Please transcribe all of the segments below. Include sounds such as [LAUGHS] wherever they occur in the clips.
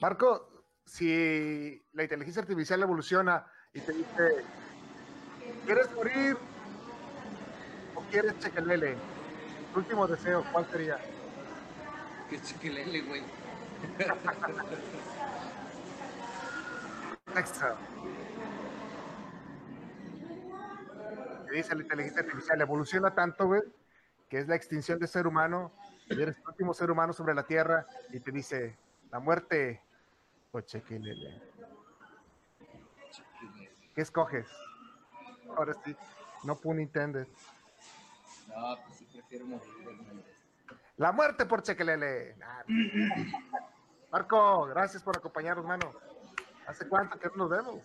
Marco, si la inteligencia artificial evoluciona y te dice, ¿quieres morir o quieres chequelele? Tu último deseo, ¿cuál sería? Que chequelele, güey. [LAUGHS] Extra. Que dice la inteligencia artificial, evoluciona tanto, güey, que es la extinción del ser humano, y eres el último ser humano sobre la Tierra, y te dice, la muerte o chequelele. ¿Qué escoges? Ahora sí, no pun intended. No, pues sí prefiero morir. La muerte por chequelele. Marco, gracias por acompañarnos, mano. ¿Hace cuánto que no nos vemos?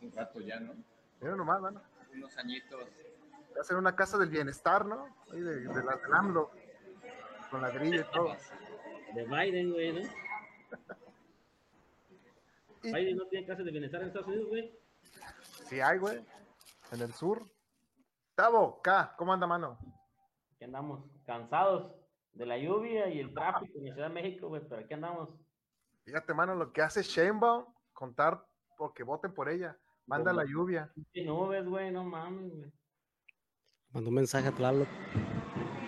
Un rato ya, ¿no? Mira nomás, mano. Unos añitos. Va a ser una casa del bienestar, ¿no? Ahí de, de la del AMLO. Con ladrillo y todo. De Biden, güey, ¿no? Biden no tiene casa de bienestar en Estados Unidos, güey. Sí hay, güey. En el sur. Tavo, K, ¿cómo anda, mano? Aquí andamos cansados de la lluvia y el tráfico en la Ciudad de México, güey, pero aquí andamos. Fíjate, mano, lo que hace Sheinbaum, contar porque voten por ella. Manda la lluvia. Pinche nubes, güey, no mames, güey. Mandó un mensaje a Tlaloc.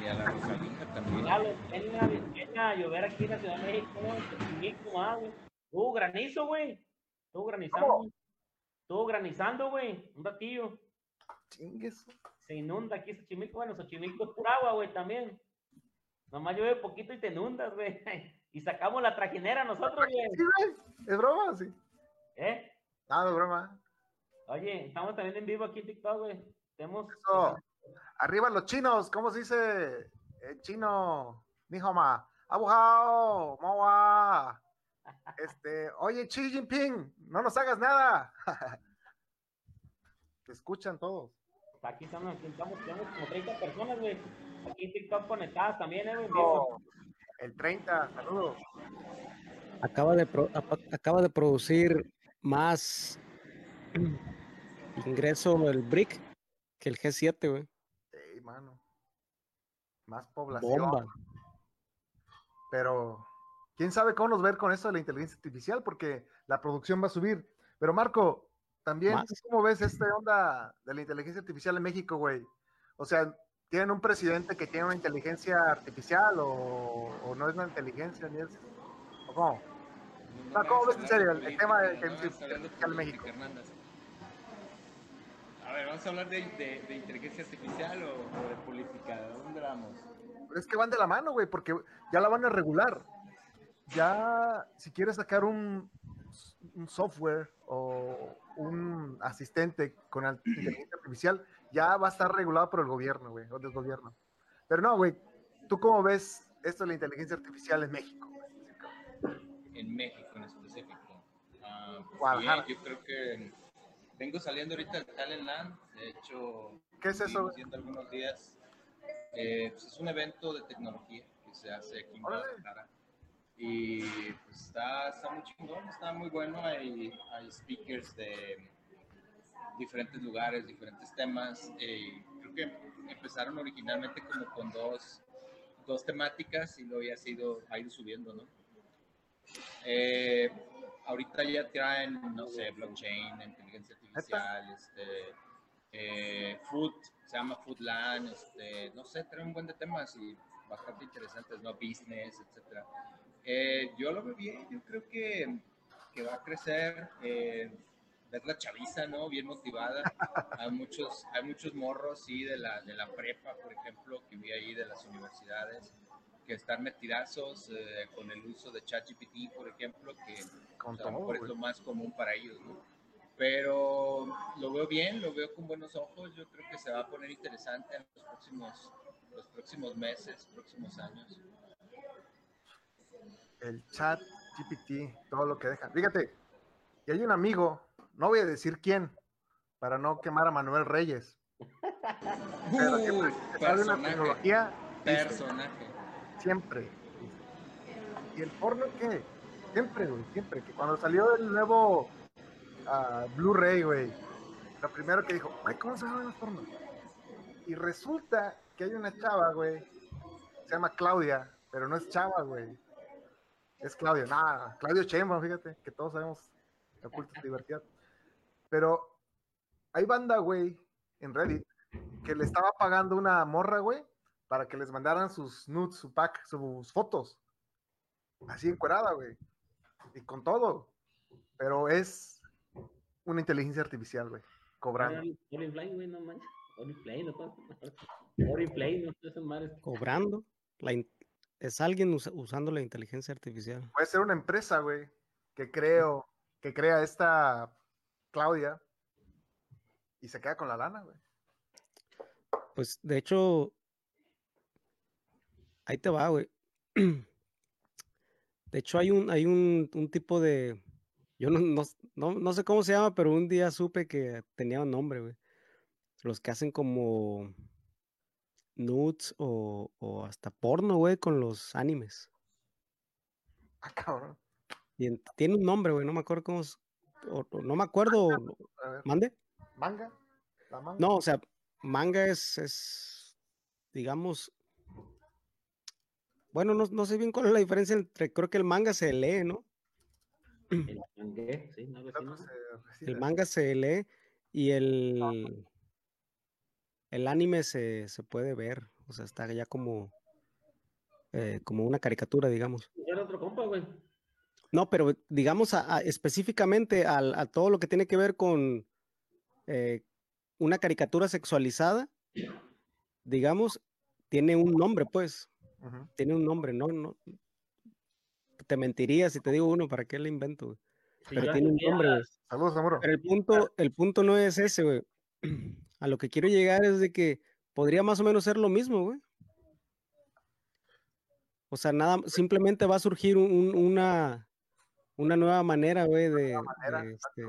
Y a la Rosalinda también. Ya lo venga, venga a llover aquí en la Ciudad de México, ¿no? Ah, güey. Tuvo granizo, güey. Estuvo granizando. Estuvo granizando, güey. Un ratillo. Chingues. Se inunda aquí Xochimilco. Bueno, Xochimilco es pura agua, güey, también. Nomás llueve poquito y te inundas, güey. [LAUGHS] Y sacamos la trajinera nosotros, güey. ¿Es broma? Sí. ¿Eh? Nada de broma. Oye, estamos también en vivo aquí en TikTok, güey. Tenemos. Eso. Arriba los chinos, ¿cómo se dice? En chino, Nihoma. Abujao, Moa. Este, oye, Xi Jinping, no nos hagas nada. [LAUGHS] Te escuchan todos. Aquí estamos, aquí estamos, tenemos como 30 personas, güey. Aquí en TikTok conectadas también, eh, güey. vivo. el 30, saludos. Acaba de, pro- acaba de producir más [CLEARS THROAT] ingreso el BRIC que el G7, güey. Ey, mano. Más población. Bomba. Pero, quién sabe cómo nos ver con eso de la inteligencia artificial, porque la producción va a subir. Pero, Marco, también, Más. ¿tú ¿cómo ves esta onda de la inteligencia artificial en México, güey? O sea, ¿tienen un presidente que tiene una inteligencia artificial o, o no es una inteligencia ni es? ¿O cómo? No, ¿cómo ves en serio el tema de no inteligencia artificial en México? Hernández. A ver, ¿vamos a hablar de, de- de inteligencia artificial o, o de política? ¿De dónde vamos? Pero es que van de la mano, güey, porque ya la van a regular. Ya, si quieres sacar un, un software o un asistente con [CLEARS THROAT] inteligencia artificial, ya va a estar regulado por el gobierno, güey, o del gobierno. Pero no, güey, ¿tú cómo ves esto de la inteligencia artificial en México? En México en específico. Ah, pues bien, yo creo que vengo saliendo ahorita del Talent Land. De hecho, ¿Qué es eso, algunos días. Eh, pues es un evento de tecnología que se hace aquí en. Guadalajara. Y pues está, está muy chingón, está muy bueno. Hay, hay speakers de diferentes lugares, diferentes temas. Eh, creo que empezaron originalmente como con dos, dos temáticas y luego ya se ha ido, ha ido subiendo, ¿no? Eh, ahorita ya traen, no sé, blockchain, inteligencia artificial, este, eh, food, se llama Foodland, este, no sé, traen un buen de temas y bastante interesantes, ¿no? Business, etcétera. Eh, yo lo veo bien, yo creo que, que va a crecer. Eh, ver la chaviza, ¿no? Bien motivada. [LAUGHS] Hay muchos, hay muchos morros, sí, de la, de la prepa, por ejemplo, que vi ahí de las universidades, que están metidazos eh, con el uso de ChatGPT, por ejemplo, que Con pues, a lo todo, es lo más común para ellos, ¿no? Pero lo veo bien, lo veo con buenos ojos. Yo creo que se va a poner interesante en los próximos, los próximos meses, próximos años. El chat GPT, todo lo que dejan. Fíjate, y hay un amigo, no voy a decir quién, para no quemar a Manuel Reyes. Pero siempre que sale una personaje, tecnología, dice, personaje. siempre. ¿Y el porno qué? Siempre, güey, siempre. Que cuando salió el nuevo ah, Blu-ray, güey, lo primero que dijo, ay, ¿cómo se llaman los pornos? Y resulta que hay una chava, güey, se llama Claudia, pero no es chava, güey. Es Claudio. Nada, Claudio Chema, fíjate, que todos sabemos que oculta diversidad. Pero hay banda, güey, en Reddit, que le estaba pagando una morra, güey, para que les mandaran sus nudes, su pack, sus fotos. Así encuerada, güey. Y con todo. Pero es una inteligencia artificial, güey, cobrando. Oriplay, güey, no manches. Oriplay, no [LAUGHS] Oriplay, no. Cobrando. La in- es alguien usa- usando la inteligencia artificial. Puede ser una empresa, güey, que creo, que crea esta Claudia y se queda con la lana, güey. Pues de hecho, ahí te va, güey. [CLEARS THROAT] De hecho, hay un, hay un, un tipo de. Yo no, no, no- no sé cómo se llama, pero un día supe que tenía un nombre, güey. Los que hacen como nudes o, o hasta porno, güey, con los animes. Ah, cabrón. Y en- tiene un nombre, güey, no me acuerdo cómo es. o- o no me acuerdo. Ver, ¿Mande? manga. La manga. No, o sea, manga es, es, digamos, bueno, no, no sé bien cuál es la diferencia entre, creo que el manga se lee, ¿no? El mangué, sí, no, El manga se lee y el, el anime se, se puede ver, o sea, está ya como, eh, como una caricatura, digamos. Era otro compa, güey. No, pero digamos a- a- específicamente al- a, todo lo que tiene que ver con eh, una caricatura sexualizada, digamos, tiene un nombre, pues. Tiene un nombre, no, no. Te mentiría si te digo uno, ¿para qué le invento? güey? Pero tiene un nombre, güey. Saludos. Pero el punto, el punto no es ese, güey. A lo que quiero llegar es de que podría más o menos ser lo mismo, güey. O sea, nada, simplemente va a surgir un- un- una, una nueva manera, güey, de, manera, de, este,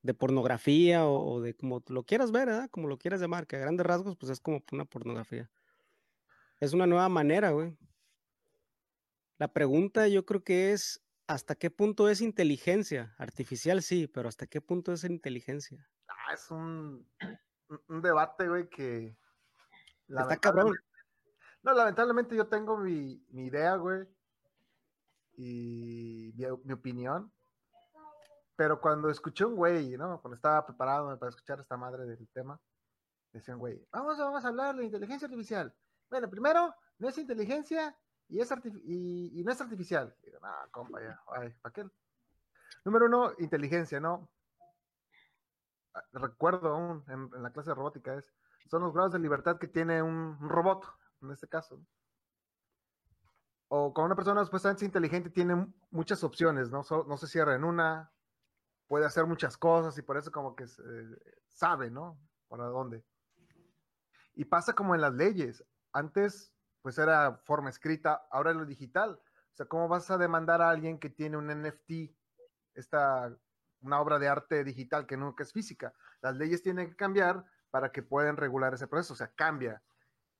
de pornografía o, o de como lo quieras ver, ¿verdad? Como lo quieras llamar, que a grandes rasgos, pues es como una pornografía. Es una nueva manera, güey. La pregunta yo creo que es, ¿hasta qué punto es inteligencia? Artificial sí, pero ¿hasta qué punto es inteligencia? Ah, es un, un- debate, güey, que. Está cabrón. No, lamentablemente yo tengo mi, mi idea, güey. Y mi, mi opinión. Pero cuando escuché un güey, ¿no? Cuando estaba preparado para escuchar esta madre del tema, decían, güey, vamos, vamos a hablar de inteligencia artificial. Bueno, primero, no es inteligencia y, es y, y no es artificial. Y digo, ah, compa, ya, ay, ¿para qué? Número uno, inteligencia, ¿no? Recuerdo aún en, la clase de robótica es, son los grados de libertad que tiene un, robot, en este caso. O cuando una persona supuestamente es inteligente tiene muchas opciones, ¿no? No se cierra en una, puede hacer muchas cosas y por eso como que sabe, ¿no? Para dónde. Y pasa como en las leyes. Antes, pues era forma escrita, ahora es lo digital. O sea, ¿cómo vas a demandar a alguien que tiene un NFT, esta, una obra de arte digital que nunca es física? Las leyes tienen que cambiar para que puedan regular ese proceso, o sea, cambia.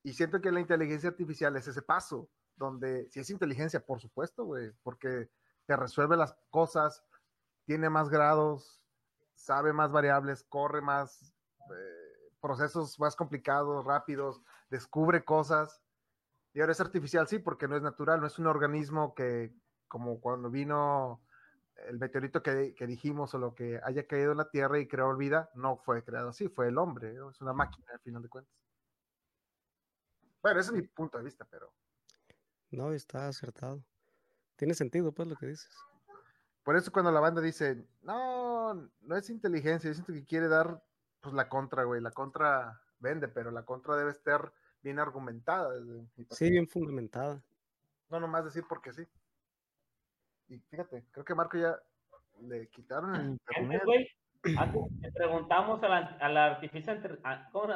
Y siento que la inteligencia artificial es ese paso, donde si es inteligencia, por supuesto, güey, porque te resuelve las cosas, tiene más grados, sabe más variables, corre más eh, procesos más complicados, rápidos, descubre cosas. Y ahora es artificial, sí, porque no es natural, no es un organismo que, como cuando vino el meteorito que, que dijimos o lo que haya caído en la Tierra y creó vida, no fue creado así, fue el hombre, ¿no? es una máquina al final de cuentas. Bueno, ese es mi punto de vista, pero No, está acertado. Tiene sentido, pues, lo que dices. por eso cuando la banda dice, no, no es inteligencia, yo siento que quiere dar pues la contra, güey, la contra vende, pero la contra debe estar bien argumentada. desde Sí, bien fundamentada. No nomás decir porque sí. Y fíjate, creo que Marco ya le quitaron el Antes, internet. antes le preguntamos a la, a la artificial,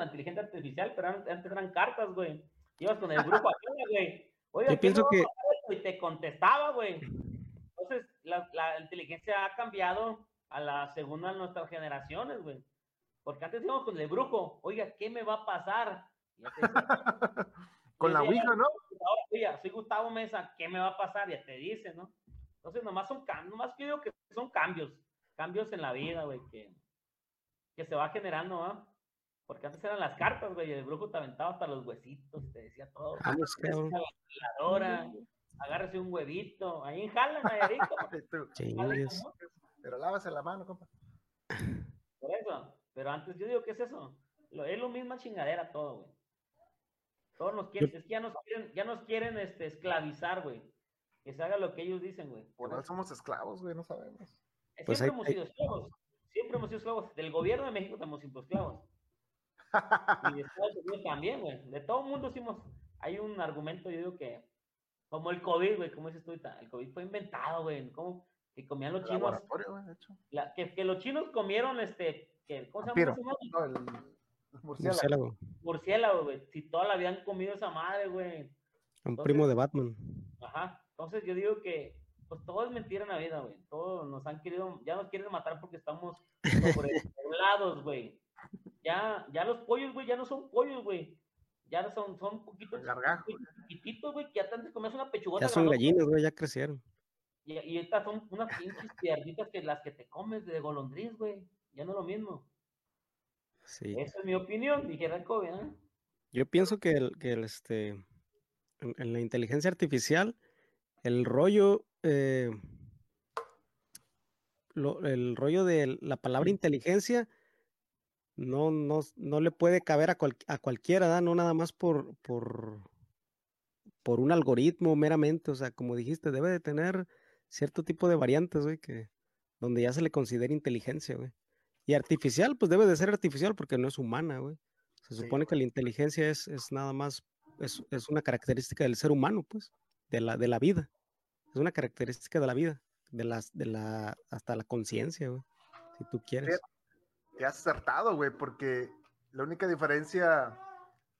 inteligencia artificial, pero antes, eran cartas, güey. Ibas con el grupo [LAUGHS] acá, güey. Oiga, Yo ¿qué pienso que-? Y te contestaba, güey. Entonces, la, la inteligencia ha cambiado a la segunda de nuestras generaciones, güey. Porque antes íbamos con el brujo, oiga, ¿qué me va a pasar? [LAUGHS] Con la Ouija, ¿no? ahora, oiga, soy Gustavo Mesa, ¿qué me va a pasar? Ya te dice, ¿no? Entonces, nomás son cambios, nomás que digo que son cambios, cambios en la vida, güey, que, que se va generando, ¿ah? Porque antes eran las cartas, güey, y el brujo te aventaba hasta los huesitos, te decía todo. Ventiladora, agárrese un huevito, ahí en Jala. [LAUGHS] Pero lávase la mano, compa. Por eso. Pero antes yo digo, ¿qué es eso? Lo, es lo misma chingadera todo, güey. Todos nos quieren, es que ya nos quieren, ya nos quieren este, esclavizar, güey. Que se haga lo que ellos dicen, güey. Por Igual eso. somos esclavos, güey, no sabemos. Eh, Pues Siempre hay- hemos hay- sido esclavos. Siempre hemos sido esclavos. Del gobierno de México hemos sido esclavos. [LAUGHS] Y de Estados Unidos también, güey. De todo el mundo hicimos. Hay un argumento, yo digo que. Como el COVID, güey, como dices tú ahorita. El COVID fue inventado, güey. ¿Cómo? Que comían los chinos. Laboratorio, güey, de hecho. la- que, que los chinos comieron este. Que, ¿Cómo se llama? No, el, el murciélago. Murciélago. Murciélago, güey. Si toda la habían comido esa madre, güey. Un primo de Batman. Ajá. Entonces yo digo que. Pues todo es mentira en la vida, güey. Todos nos han querido. Ya nos quieren matar porque estamos sobrepoblados, [LAUGHS] güey. Ya, ya los pollos, güey, ya no son pollos, güey. Ya son, son poquitos, chiquititos, güey, que ya antes comías una pechugota. Ya son gallinas, güey, ya crecieron. Y, y estas son unas pinches piernitas que las que te comes de golondriz, güey. Ya no es lo mismo. Sí. Esa es mi opinión, dijera COVID, ¿eh? Yo pienso que el, que el, este, en, en la inteligencia artificial, el rollo, eh, lo- el rollo de la palabra inteligencia no, no, no le puede caber a, cual- a cualquiera, ¿da? no nada más por, por, por un algoritmo meramente, o sea, como dijiste, debe de tener cierto tipo de variantes, güey, que donde ya se le considera inteligencia, güey. Y artificial, pues debe de ser artificial porque no es humana, güey. Se Sí, supone que la inteligencia es, es nada más, es, es una característica del ser humano, pues, de la, de la vida. Es una característica de la vida, de las, de la, hasta la conciencia, güey, si tú quieres. Te has acertado, güey, porque la única diferencia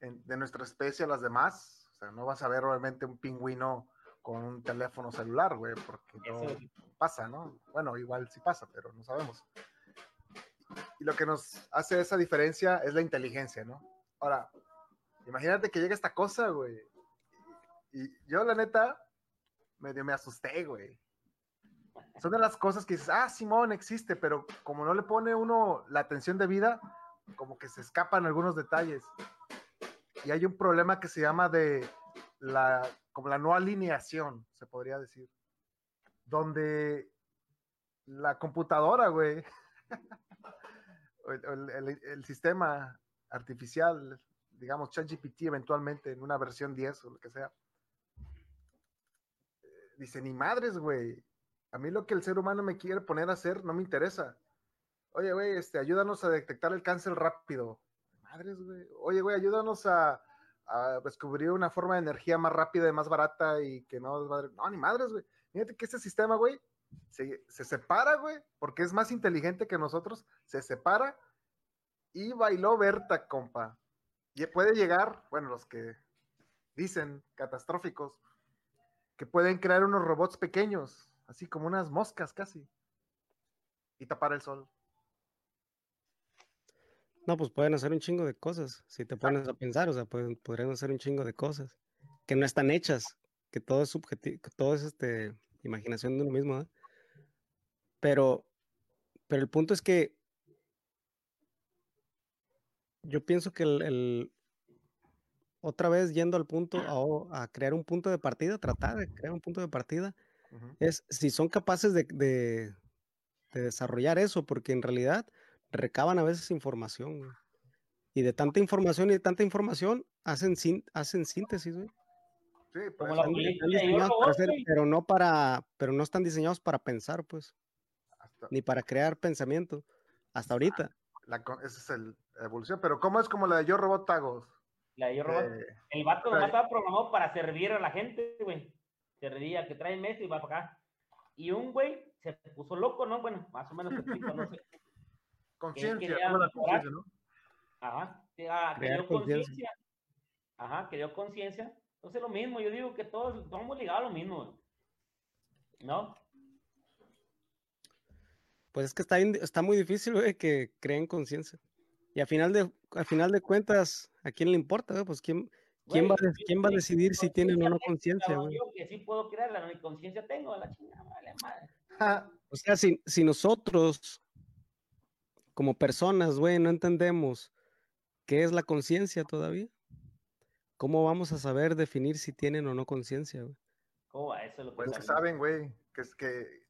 en- de nuestra especie a las demás, o sea, no vas a ver obviamente un pingüino con un teléfono celular, güey, porque no Eso, pasa, ¿no? Bueno, igual sí pasa, pero no sabemos. Y lo que nos hace esa diferencia es la inteligencia, ¿no? Ahora, imagínate que llega esta cosa, güey. Y yo, la neta, medio me asusté, güey. Son de las cosas que dices, ah, Simón existe, pero como no le pone uno la atención debida, como que se escapan algunos detalles. Y hay un problema que se llama de la, como la no alineación, se podría decir. Donde la computadora, güey, [LAUGHS] el, el- el- sistema artificial, digamos, ChatGPT eventualmente en una versión 10 o lo que sea, dice, ni madres, güey. A mí lo que el ser humano me quiere poner a hacer no me interesa. Oye, güey, este, ayúdanos a detectar el cáncer rápido. Madres, güey. Oye, güey, ayúdanos a, descubrir una forma de energía más rápida y más barata y que no desmadre- No, ni madres, güey. Fíjate que este sistema, güey, se, se separa, güey, porque es más inteligente que nosotros. Se separa y bailó Berta, compa. Y puede llegar, bueno, los que dicen catastróficos, que pueden crear unos robots pequeños, así como unas moscas casi, y tapar el sol. No, pues pueden hacer un chingo de cosas, si te pones a pensar, o sea, podrían hacer un chingo de cosas que no están hechas, que todo es subjetivo, todo es este, imaginación de uno mismo, ¿eh? Pero, pero el punto es que yo pienso que el- otra vez yendo al punto, a, o- a crear un punto de partida, tratar de crear un punto de partida, es si son capaces de, de- de desarrollar eso, porque en realidad recaban a veces información, güey. Y de tanta información y de tanta información hacen, sin- hacen síntesis, güey. Sí, por Como la para hacer, pero no para, pero no están diseñados para pensar, pues, hasta ni para crear pensamiento. Hasta ahorita. la co- esa es la evolución. Pero ¿cómo es como la de Yo Robot Tagos? La de Yo Robot. Eh, El vato nomás estaba programado para servir a la gente, güey. Servía, que trae Messi y va para acá. Y un güey se puso loco, ¿no? Bueno, más o menos no sé. conciencia, quería ¿cómo la mejorar. conciencia, no? Ajá. ah, que dio conciencia. Ajá, que dio conciencia. Entonces lo mismo, yo digo que todos estamos ligados a lo mismo, güey. ¿No? Pues es que está, está muy difícil, güey, que creen conciencia. Y al final de, al final de cuentas, ¿a quién le importa, güey? Pues quién, quién va, a, quién va a decidir si tienen o no conciencia. Yo que sí puedo crearla, ni conciencia tengo, a la chingada, vale madre. O sea, si, si nosotros, como personas, güey, no entendemos qué es la conciencia todavía, ¿cómo vamos a saber definir si tienen o no conciencia, güey? ¿Cómo va eso? Lo que Pues que saben, güey, que es que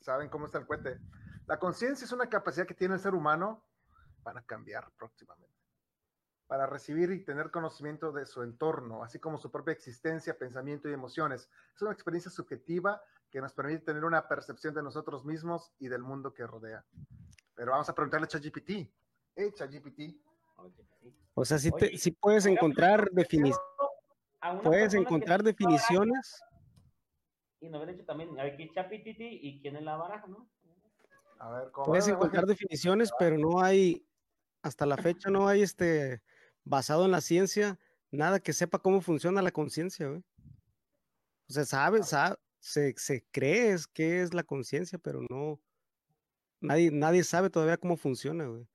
saben cómo está el cohete. La conciencia es una capacidad que tiene el ser humano para cambiar próximamente, para recibir y tener conocimiento de su entorno, así como su propia existencia, pensamiento y emociones. Es una experiencia subjetiva que nos permite tener una percepción de nosotros mismos y del mundo que rodea. Pero vamos a preguntarle a ChatGPT. Eh, ChatGPT. O sea, te- Oye, sí puedes encontrar definiciones. a Puedes encontrar definiciones. Y nos habían dicho también, a ver, ¿qué Chapititi y quién es la baraja, no? A ver, ¿cómo Puedes encontrar definiciones, pero no hay, hasta la fecha no hay este, basado en la ciencia, nada que sepa cómo funciona la conciencia, güey. O sea, sabe, sa- se, se cree es que es la conciencia, pero no, nadie, nadie sabe todavía cómo funciona, güey.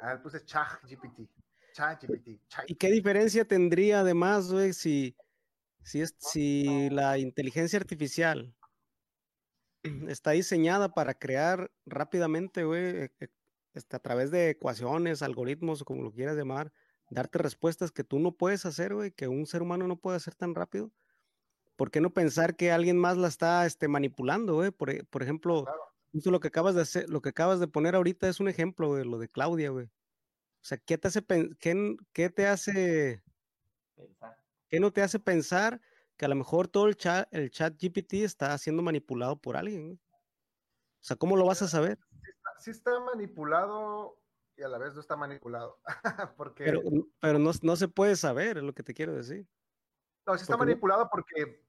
A ver, puse ChatGPT. ChatGPT. Chat- ¿Y qué diferencia tendría además, güey, si, si, es, si la inteligencia artificial [CLEARS THROAT] está diseñada para crear rápidamente, güey, e- e- este, a través de ecuaciones, algoritmos o como lo quieras llamar, darte respuestas que tú no puedes hacer, güey, que un ser humano no puede hacer tan rápido? ¿Por qué no pensar que alguien más la está este, manipulando, güey? Por, e- por ejemplo, Claro. justo lo que acabas de hacer, lo que acabas de poner ahorita es un ejemplo, güey, lo de Claudia, güey. O sea, ¿qué te hace, qué, qué te hace Pensar. ¿Qué no te hace pensar que a lo mejor todo el chat, el chat GPT está siendo manipulado por alguien? güey? O sea, ¿cómo lo vas a saber? Sí está manipulado y a la vez no está manipulado. [LAUGHS] porque Pero, pero no, no se puede saber, es lo que te quiero decir. no, sí está porque manipulado porque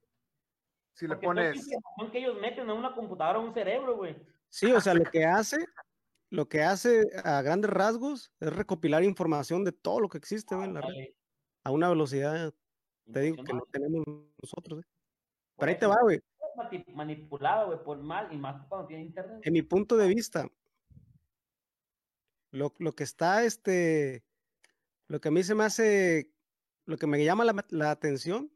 si le Porque esa pones información que ellos meten en una computadora o un cerebro, güey. Sí, o sea, lo que hace, lo que hace a grandes rasgos es recopilar información de todo lo que existe güey, en la red, a una velocidad, te digo, que no tenemos nosotros. Por Pero ahí te va, güey. es manipulado, güey, por mal y más cuando tiene internet. En mi punto de vista, lo, lo que está, este, lo que a mí se me hace, lo que me llama la, la atención,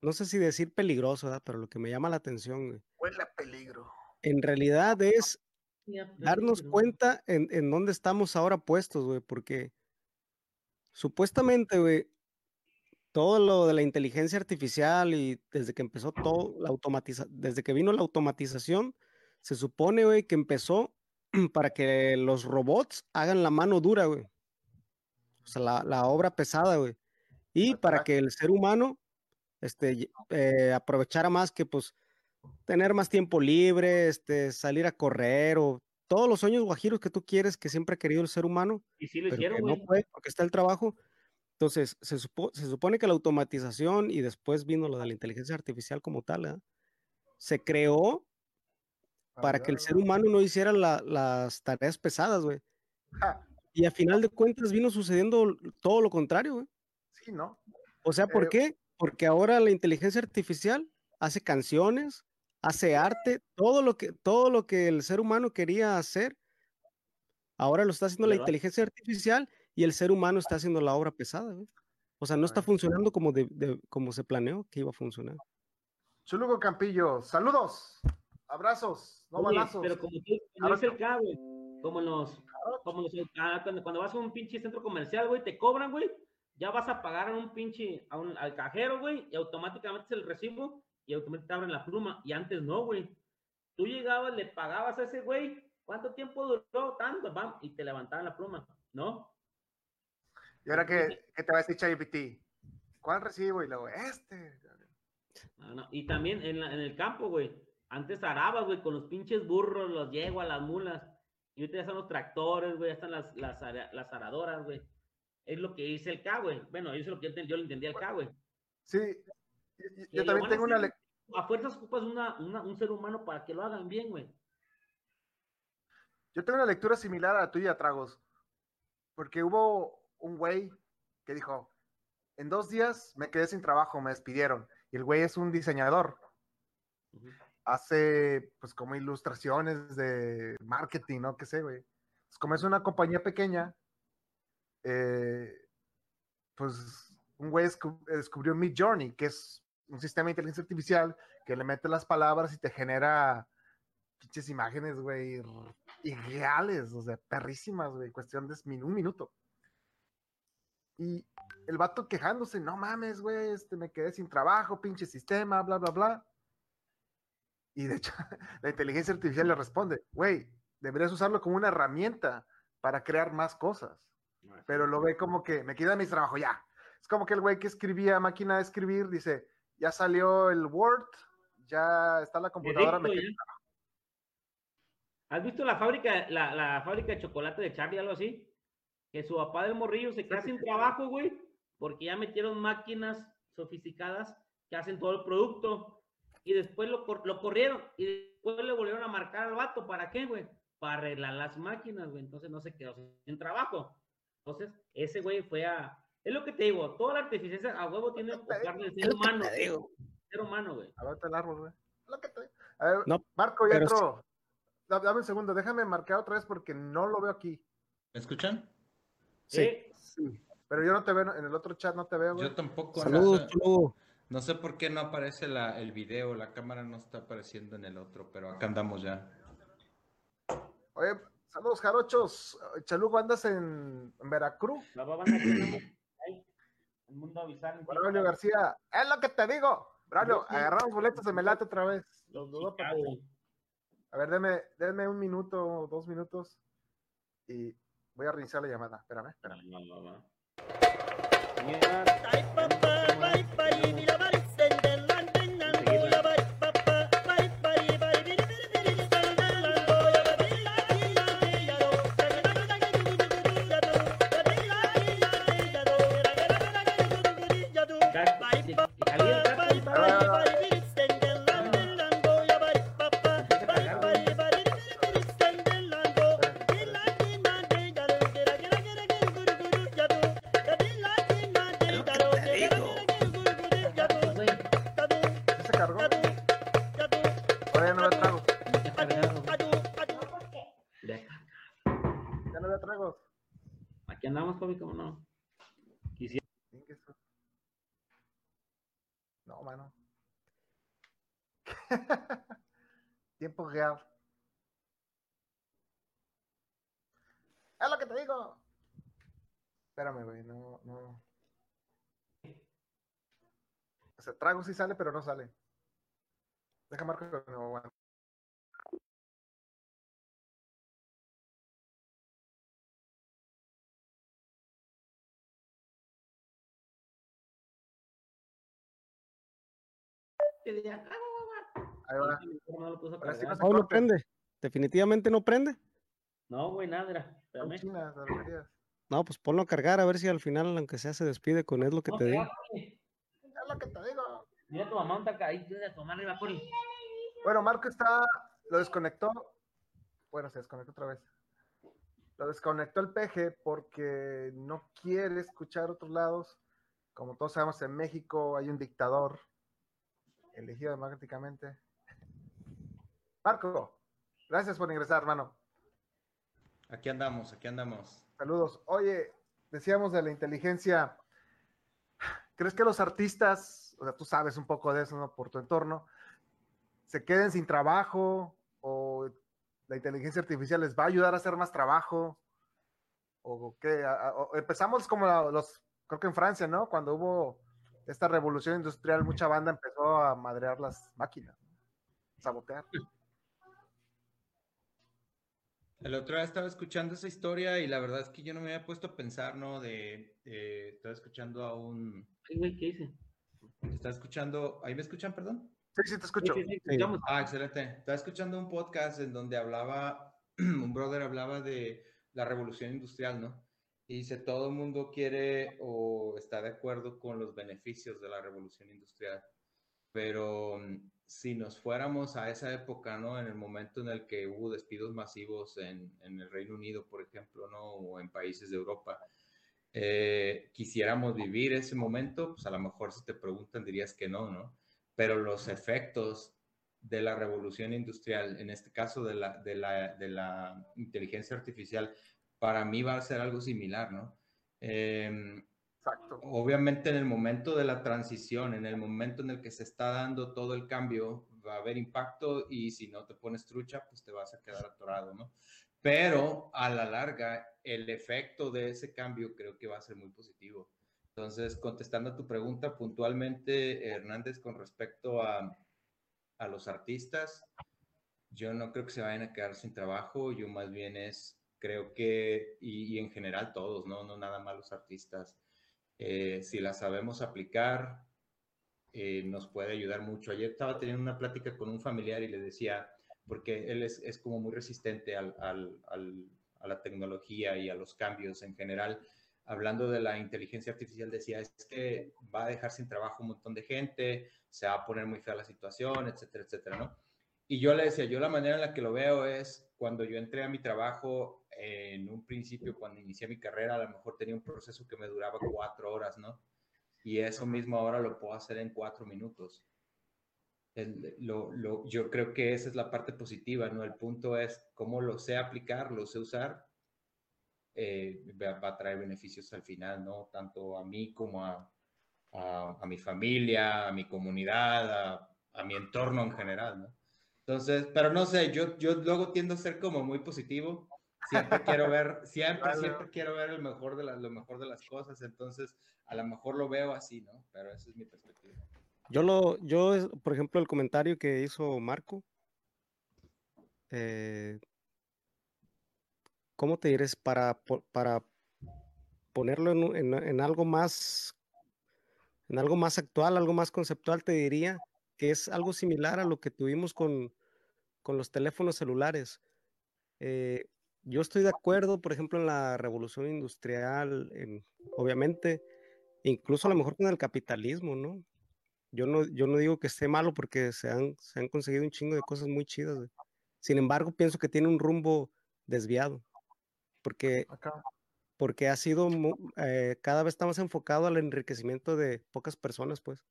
no sé si decir peligroso, ¿verdad? pero lo que me llama la atención, güey, huele a peligro. en realidad es darnos cuenta en, en dónde estamos ahora puestos, güey, porque supuestamente, güey, todo lo de la inteligencia artificial y desde que empezó todo, la automatiza, desde que vino la automatización, se supone, güey, que empezó [CLEARS THROAT] para que los robots hagan la mano dura, güey. O sea, la, la obra pesada, güey. Y para que el ser humano este, eh, aprovechara más que, pues, tener más tiempo libre, este, salir a correr o todos los sueños guajiros que tú quieres que siempre ha querido el ser humano, Y sí lo hicieron, güey. no puede porque está el trabajo. Entonces, se, supo- se supone que la automatización y después vino lo de la inteligencia artificial como tal, se creó para que el ser humano no hiciera la- las tareas pesadas, güey. Ja, Y a final de cuentas vino sucediendo todo lo contrario, güey. sí, ¿no? O sea, ¿por Eh, qué? Porque ahora la inteligencia artificial hace canciones, hace arte, todo lo que, todo lo que el ser humano quería hacer, ahora lo está haciendo la inteligencia artificial y el ser humano está haciendo la obra pesada, güey. O sea, no está funcionando como, de- de- como se planeó que iba a funcionar. Chulugo Campillo, saludos, abrazos, no Oye, balazos. pero como, tú, Ahora dice el K, güey, como los, como los- ah, cuando, cuando vas a un pinche centro comercial, güey, te cobran, güey, ya vas a pagar a un pinche, a un, al cajero, güey, y automáticamente es el recibo y automáticamente te abren la pluma, y antes no, güey. Tú llegabas, le pagabas a ese güey, ¿cuánto tiempo duró? Tanto, bam, y te levantaban la pluma, ¿no? ¿Y ahora qué, qué te va a decir ChatGPT? ¿Cuál recibo? Y luego, este. No, no, Y también en, la- en el campo, güey. Antes arabas, güey, con los pinches burros, los yeguas, las mulas. Y ahorita ya están los tractores, güey, ya están las, las, las aradoras, güey. Es lo que dice el K, güey. Bueno, eso es lo que yo, yo lo entendí al K, güey. Sí, yo, también tengo una, hacer, lec- A fuerzas ocupas una, una- un ser humano para que lo hagan bien, güey. yo tengo una lectura similar a la tuya, Tragos. Porque hubo un güey que dijo, en dos días me quedé sin trabajo, me despidieron. Y el güey es un diseñador. Ujú. Hace pues como ilustraciones de marketing, ¿no? ¿Qué sé, güey? Pues, como es una compañía pequeña, eh, pues un güey descu- descubrió Mid Journey, que es un sistema de inteligencia artificial que le mete las palabras y te genera pinches imágenes, güey, irreales, o sea, perrísimas, güey, cuestión de un minuto. Y el vato quejándose, no mames, güey, este, me quedé sin trabajo, pinche sistema, bla, bla, bla. Y de hecho, [LAUGHS] la inteligencia artificial le responde, güey, deberías usarlo como una herramienta para crear más cosas. Pero lo ve como que me queda mi trabajo ya. Es como que el güey que escribía máquina de escribir dice, ya salió el Word, ya está la computadora. Directo. ¿Has visto la fábrica, la, la fábrica de chocolate de Charlie, algo así? Que su papá del morrillo se queda sin trabajo, güey, porque ya metieron máquinas sofisticadas que hacen todo el producto y después lo, lo corrieron y después le volvieron a marcar al vato. ¿Para qué, güey? Para arreglar las máquinas, güey. Entonces no se quedó sin trabajo. Entonces, ese güey fue a. Es lo que te digo, toda la artificiencia a huevo tiene que enfocarle el ser humano. te digo. Ser humano, güey. El árbol, güey. Lo que te- A ver, No, Marco, ya entró. Da- Dame un segundo, déjame marcar otra vez porque no lo veo aquí. ¿Me escuchan? Sí. Eh, Sí. Pero yo no te veo, en el otro chat no te veo, güey. Yo tampoco. Saludos, Chulugo. No sé por qué no aparece la, el video, la cámara no está apareciendo en el otro, pero acá andamos ya. Oye, saludos, jarochos. Chalugo, andas en, en Veracruz. la va a mandar aquí, ¿no? Ahí, El mundo avisar. Braulio García, es lo que te digo. Braulio, Sí. agarramos boletos de Melate otra vez. Los para- güey. A ver, deme, deme un minuto, dos minutos. Y voy a reiniciar la llamada. Espérame, espérame. Mira, ca- O sea, trago sí sale, pero no sale. Deja marco que no aguanta. Ahí va. No lo puso a Ahora sí cargar. no se No, no corta. prende. Definitivamente no prende. No, güey, nada. chinas. No, pues ponlo a cargar a ver si al final, aunque sea, se despide con es lo que No, te digo. espérate, güey. Es lo que te digo. Mira tu mamá, está acá, ahí tienes a tu mamá arriba, Cori. Bueno, Marco está, lo desconectó. Bueno, se desconectó otra vez. Lo desconectó el peje porque no quiere escuchar otros lados. Como todos sabemos, en México hay un dictador elegido democráticamente. Marco, gracias por ingresar, hermano. Aquí andamos, aquí andamos. Saludos. Oye, decíamos de la inteligencia. ¿Crees que los artistas, o sea, tú sabes un poco de eso, ¿no? Por tu entorno, se queden sin trabajo o la inteligencia artificial les va a ayudar a hacer más trabajo? ¿O qué? A- a- o- empezamos como los, creo que en Francia, ¿no? Cuando hubo esta revolución industrial, mucha banda empezó a madrear las máquinas, sabotear. El otro día estaba escuchando esa historia y la verdad es que yo no me había puesto a pensar, ¿no? De, eh, estaba escuchando a un, güey, ¿qué hice? Estaba escuchando, ¿ahí me escuchan, perdón? Sí, sí, te escucho. Sí, sí, sí, escuchamos. Ah, excelente. Estaba escuchando un podcast en donde hablaba, [CLEARS THROAT] un brother hablaba de la revolución industrial, ¿no? Y dice, todo el mundo quiere o está de acuerdo con los beneficios de la revolución industrial. Pero mm, si nos fuéramos a esa época, ¿no? En el momento en el que hubo despidos masivos en, en el Reino Unido, por ejemplo, ¿no? O en países de Europa, eh, quisiéramos vivir ese momento, pues a lo mejor si te preguntan dirías que no, ¿no? Pero los efectos de la revolución industrial, en este caso de la, de la, de la inteligencia artificial, para mí va a ser algo similar, ¿no? Em, Exacto. obviamente en el momento de la transición, en el momento en el que se está dando todo el cambio, va a haber impacto y si no te pones trucha, pues te vas a quedar atorado, ¿no? Pero a la larga el efecto de ese cambio creo que va a ser muy positivo. Entonces, contestando a tu pregunta puntualmente, Hernández, con respecto a, a los artistas, yo no creo que se vayan a quedar sin trabajo, yo más bien es, creo que, y, en general todos, ¿no? No nada más los artistas, eh, si la sabemos aplicar, eh, nos puede ayudar mucho. Ayer estaba teniendo una plática con un familiar y le decía, porque él es, es como muy resistente al, al, a la tecnología y a los cambios en general. Hablando de la inteligencia artificial, decía, es que va a dejar sin trabajo un montón de gente, se va a poner muy fea la situación, etcétera, etcétera, ¿no? Y yo le decía, yo la manera en la que lo veo es cuando yo entré a mi trabajo, en un principio, cuando inicié mi carrera, a lo mejor tenía un proceso que me duraba cuatro horas, ¿no? Y eso mismo ahora lo puedo hacer en cuatro minutos lo, yo creo que esa es la parte positiva, ¿no? El punto es cómo lo sé aplicar, lo sé usar, eh, va, a traer beneficios al final, ¿no? Tanto a mí como a, a, mi familia, a mi comunidad, a, a, mi entorno en general, ¿no? Entonces, pero no sé, yo, yo luego tiendo a ser como muy positivo. Siempre quiero ver, siempre, siempre quiero ver el mejor de lo mejor de las cosas. Entonces, a lo mejor lo veo así, ¿no? Pero esa es mi perspectiva. Yo lo, yo, por ejemplo, el comentario que hizo Marco, eh, ¿cómo te diré? Para, para ponerlo en, algo más, en algo más actual, algo más conceptual, te diría que es algo similar a lo que tuvimos con, los teléfonos celulares. Eh, yo estoy de acuerdo, por ejemplo, en la revolución industrial, en, obviamente, incluso a lo mejor con el capitalismo, ¿no? Yo no, yo no digo que esté malo porque se han, se han conseguido un chingo de cosas muy chidas. Sin embargo, pienso que tiene un rumbo desviado. Porque, porque ha sido, eh, cada vez estamos enfocados al enriquecimiento de pocas personas, pues.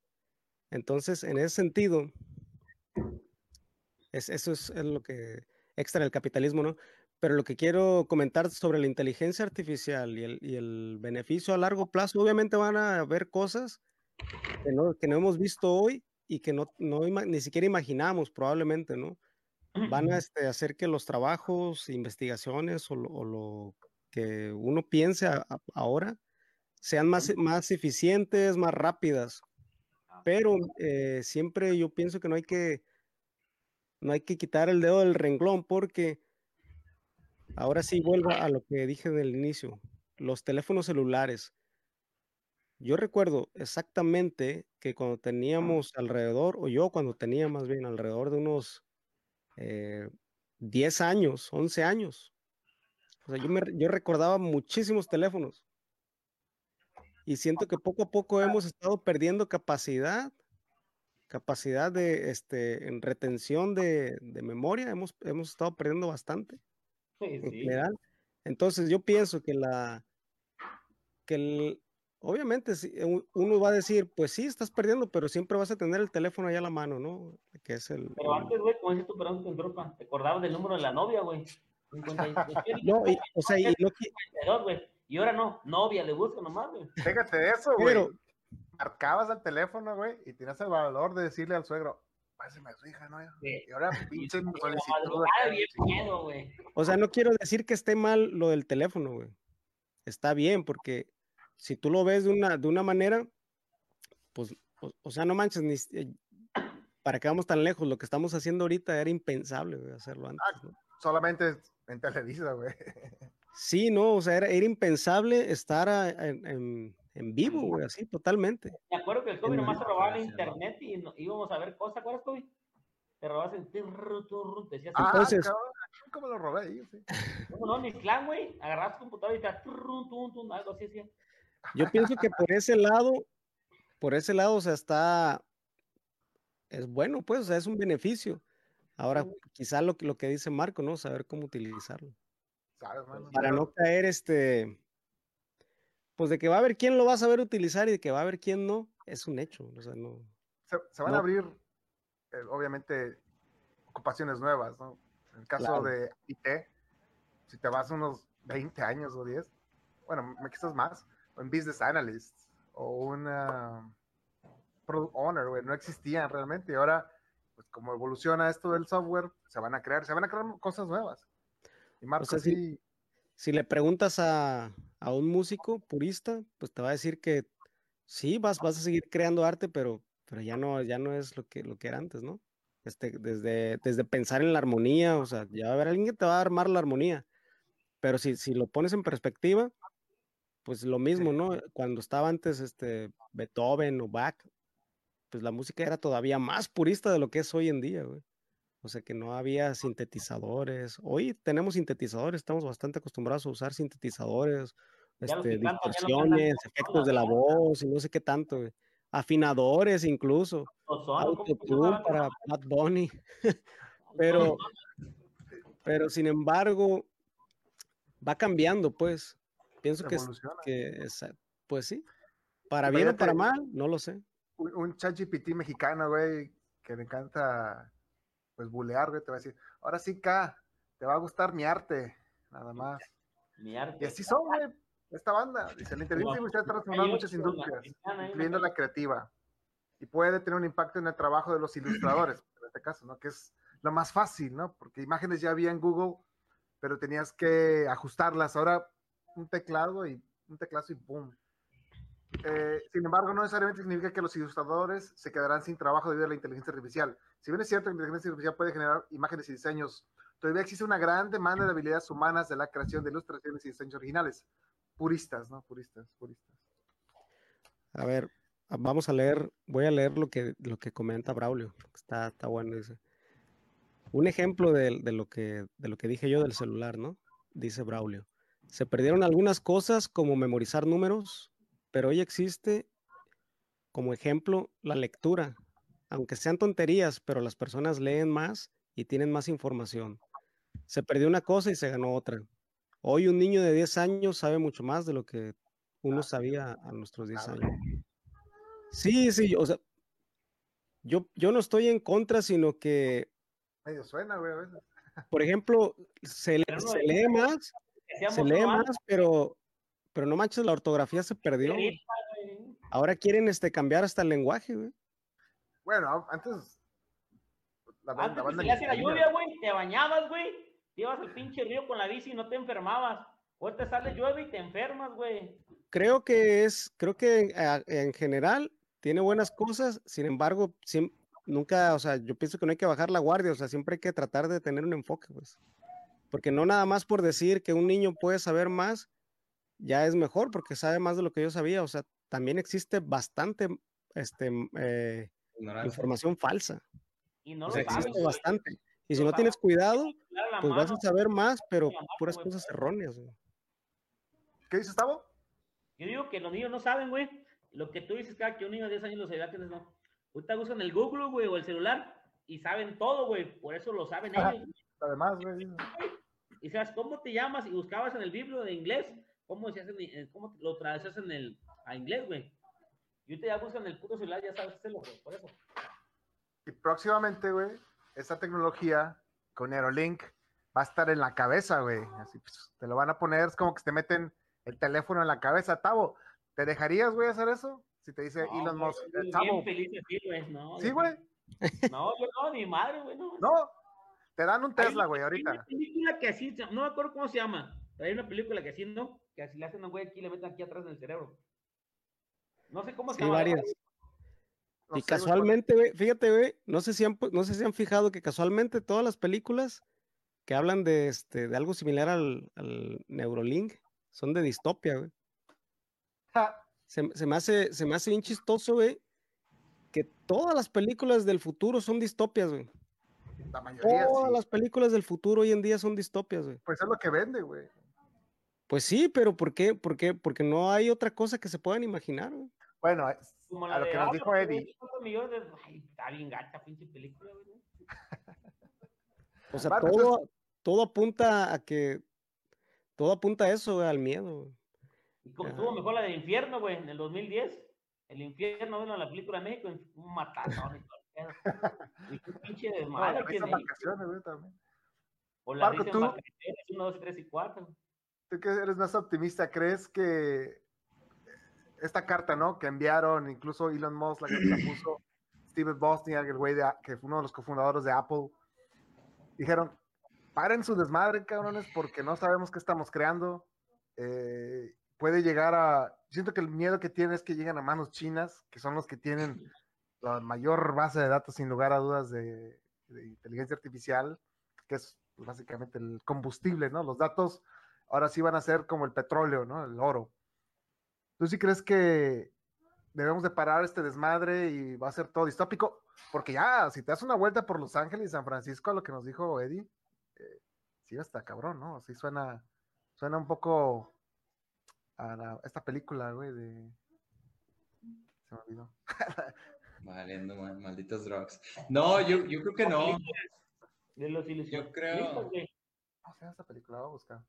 Entonces, en ese sentido, es, eso es, es lo que extra el capitalismo, ¿no? Pero lo que quiero comentar sobre la inteligencia artificial y el, y el beneficio a largo plazo, obviamente van a haber cosas que no, que no hemos visto hoy y que no, no ni siquiera imaginamos probablemente, ¿no? Van a este, hacer que los trabajos, investigaciones o lo, que uno piense ahora sean más, más eficientes, más rápidas. Ah, Pero eh, siempre yo pienso que no hay que no hay que quitar el dedo del renglón porque ahora sí vuelvo a lo que dije del inicio. Los teléfonos celulares yo recuerdo exactamente que cuando teníamos alrededor, o yo cuando tenía más bien alrededor de unos 10 eh, años, 11 años, o sea, yo, me, yo recordaba muchísimos teléfonos. Y siento que poco a poco hemos estado perdiendo capacidad, capacidad de, este, en retención de, de memoria, hemos, hemos estado perdiendo bastante. en general. Entonces yo pienso que la, que el, Obviamente, eh, uno va a decir, pues sí, estás perdiendo, pero siempre vas a tener el teléfono ahí a la mano, ¿no? Que es el. Pero antes, güey, como dices tú, perdón, en tropa, te acordabas del número de la novia, güey. [LAUGHS] no, y, o sea, y, lo que... y ahora no, novia, le busco nomás, güey. Fíjate de eso, güey. Pero... Marcabas el teléfono, güey, y tenías el valor de decirle al suegro, pásame a su hija, ¿no? Y ahora [LAUGHS] pinche solicitud. O sea, no quiero decir que esté mal lo del teléfono, güey. Está bien, porque si tú lo ves de una, de una manera, pues, o, sea, no manches, ni, eh, para que vamos tan lejos, lo que estamos haciendo ahorita era impensable hacerlo antes. Ah, solamente en Televisa, güey. [LAUGHS] Sí, no, o sea, era, era impensable estar en, en, vivo, güey, así, totalmente. Me acuerdo que el COVID nomás se robaba el internet y íbamos a ver cosas, ¿acuerdas, COVID? Te robabas el turru, te decías ah, entonces ¿cómo lo robé ahí? Sí. No, no, mi clan, güey, agarras tu computador y te algo así, así. Yo pienso que por ese lado, por ese lado, o sea, está, es bueno, pues, o sea, es un beneficio. Ahora, quizá lo, lo que dice Marco, ¿no? Saber cómo utilizarlo. Para no caer, este, pues de que va a haber quién lo va a saber utilizar y de que va a haber quién no, es un hecho. O sea, no. Se, van a abrir, eh, obviamente, ocupaciones nuevas, ¿no? En el caso de IT, si te vas unos 20 años o 10, bueno, me quizás más, un business analyst o una product owner, güey, no existían realmente. Y ahora, pues como evoluciona esto del software, se van a crear, se van a crear cosas nuevas. Y Marco sea, sí. sí, Si le preguntas a, a un músico purista, pues te va a decir que sí, vas, vas a seguir creando arte, pero, pero ya no, ya no es lo que, lo que era antes, ¿no? Este, desde, desde pensar en la armonía, o sea, ya va a haber alguien que te va a armar la armonía. Pero si, si lo pones en perspectiva, pues lo mismo, ¿no? Cuando estaba antes este Beethoven o Bach, pues la música era todavía más purista de lo que es hoy en día, güey. O sea que no había sintetizadores. Hoy tenemos sintetizadores, estamos bastante acostumbrados a usar sintetizadores, este, distorsiones, efectos de la voz y no sé qué tanto, güey. Afinadores incluso, Ozono, ¿cómo se autotune para Bad Bunny. [LAUGHS] Pero, pero sin embargo, va cambiando, pues. Pienso que, que esa- pues sí. Para bien o para mal, no lo sé. un, un ChatGPT mexicano, güey, que le encanta, pues, bulear, güey, te va a decir, ahora sí, K, te va a gustar mi arte, nada más. Mi arte. Y así son, güey, esta banda. Dice, la inteligencia artificial está transformando Hay muchas industrias, ahí, incluyendo me la creativa. Y puede tener un impacto en el trabajo de los ilustradores, en este caso, ¿no? Que es lo más fácil, ¿no? Porque imágenes ya había en Google, pero tenías que ajustarlas. Ahora, un teclado y un teclazo y ¡boom! Eh, sin embargo, no necesariamente significa que los ilustradores se quedarán sin trabajo debido a la inteligencia artificial. Si bien es cierto que la inteligencia artificial puede generar imágenes y diseños, todavía existe una gran demanda de habilidades humanas de la creación de ilustraciones y diseños originales. Puristas, ¿no? Puristas, puristas. A ver, vamos a leer, voy a leer lo que, lo que comenta Braulio. Está, está bueno, dice. Un ejemplo de lo que, de lo que dije yo del celular, ¿no? Dice Braulio. Se perdieron algunas cosas como memorizar números, pero hoy existe como ejemplo la lectura. Aunque sean tonterías, pero las personas leen más y tienen más información. Se perdió una cosa y se ganó otra. Hoy un niño de 10 años sabe mucho más de lo que uno sabía a nuestros 10 Claro. años. Sí, sí, o sea, yo, yo no estoy en contra, sino que, Medio suena, güey, a veces. por ejemplo, se, es- lee más, Se lee uno más, pero, pero no manches, la ortografía se perdió. güey. Ahora quieren este, cambiar hasta el lenguaje, güey. Bueno, antes. La, Antes la que banda le hace la lluvia, güey, te bañabas, güey. Te ibas al pinche río con la bici y no te enfermabas. Ahorita sale llueve y te enfermas, güey. Creo que es, creo que en general tiene buenas cosas, sin embargo, siem- nunca, o sea, yo pienso que no hay que bajar la guardia, o sea, siempre hay que tratar de tener un enfoque, pues. Porque no nada más por decir que un niño puede saber más, ya es mejor porque sabe más de lo que yo sabía, o sea, también existe bastante este, eh, información falsa, Y no o lo sea, sabes. existe bastante. Y si Lo no tienes cuidado, pues vas a saber más, pero puras cosas erróneas. güey. ¿Qué dices, Tavo? Yo digo que los niños no saben, güey. Lo que tú dices, cada que un niño de 10 años lo sabía, que no. Ahorita usan el Google, güey, o el celular y saben todo, güey. Por eso lo saben Ajá. ellos. Además, güey. Y sabes cómo te llamas y buscabas en el libro de inglés, cómo, hace, en- eh, cómo lo traduces en el, a inglés, güey. Y ahorita ya buscan el puro celular, ya sabes hacerlo, güey. Por eso. Y próximamente, güey, esta tecnología con Neuralink va a estar en la cabeza, güey. Así, pues, te lo van a poner, es como que te meten el teléfono en la cabeza. Tavo, ¿te dejarías, güey, hacer eso? Si te dice No, Elon Musk, bien Tavo, feliz así, güey. No, sí, güey, No, yo no, mi madre, güey, no. no, te dan un Hay Tesla, güey, Hay ahorita. una película que así, no me acuerdo cómo se llama, pero hay una película que así, ¿no? Que así le hacen a un güey aquí y le meten aquí atrás en el cerebro. No sé cómo se Sí, llama. varias. No y sé, casualmente, güey, fíjate, güey, no sé si han, no sé si han fijado que casualmente todas las películas que hablan de este, de algo similar al, al Neurolink son de distopia, güey. Ja, Se, se me hace, se me hace bien chistoso, güey, que todas las películas del futuro son distopias, güey. La mayoría Todas sí. las películas del futuro hoy en día son distopias, güey. Pues es lo que vende, güey. Pues sí, pero ¿por qué? ¿Por qué? Porque no hay otra cosa que se puedan imaginar, güey. Bueno, Como a lo de que nos ah, dijo Eddie. ¿cuántos millones de- Ay, está bien gacha, pinche película, güey. [LAUGHS] O sea, todo, todo apunta a que, todo apunta a eso, güey, al miedo, güey. Y como estuvo mejor la del infierno, güey, en el 2010. El infierno, bueno, la película de México, un matazón [LAUGHS] y qué pinche desmadre que vacaciones, güey, también. O la Marco, tú- en vacaciones, 1, 2, 3 y 4. Tú que eres más optimista, ¿crees que esta carta, ¿no? Que enviaron, incluso Elon Musk, la que la [CLEARS THROAT] puso, Steve Bosniak, el güey de, que fue uno de los cofundadores de Apple, dijeron, paren su desmadre, cabrones, porque no sabemos qué estamos creando. Eh, puede llegar a. Siento que el miedo que tiene es que lleguen a manos chinas, que son los que tienen la mayor base de datos, sin lugar a dudas, de, inteligencia artificial, que es pues, básicamente el combustible, ¿no? Los datos ahora sí van a ser como el petróleo, ¿no? El oro. ¿Tú sí crees que debemos de parar este desmadre y va a ser todo distópico? Porque ya, si te das una vuelta por Los Ángeles y San Francisco, a lo que nos dijo Eddie, eh, sí está cabrón, ¿no? Sí suena, suena un poco a la- esta película, güey, de... Se me olvidó. [LAUGHS] Valiendo, mal- malditos drugs. No, yo, yo creo que no. De los ilusionistas, creo- güey. ¿Cómo se llama esta película? Voy a buscar.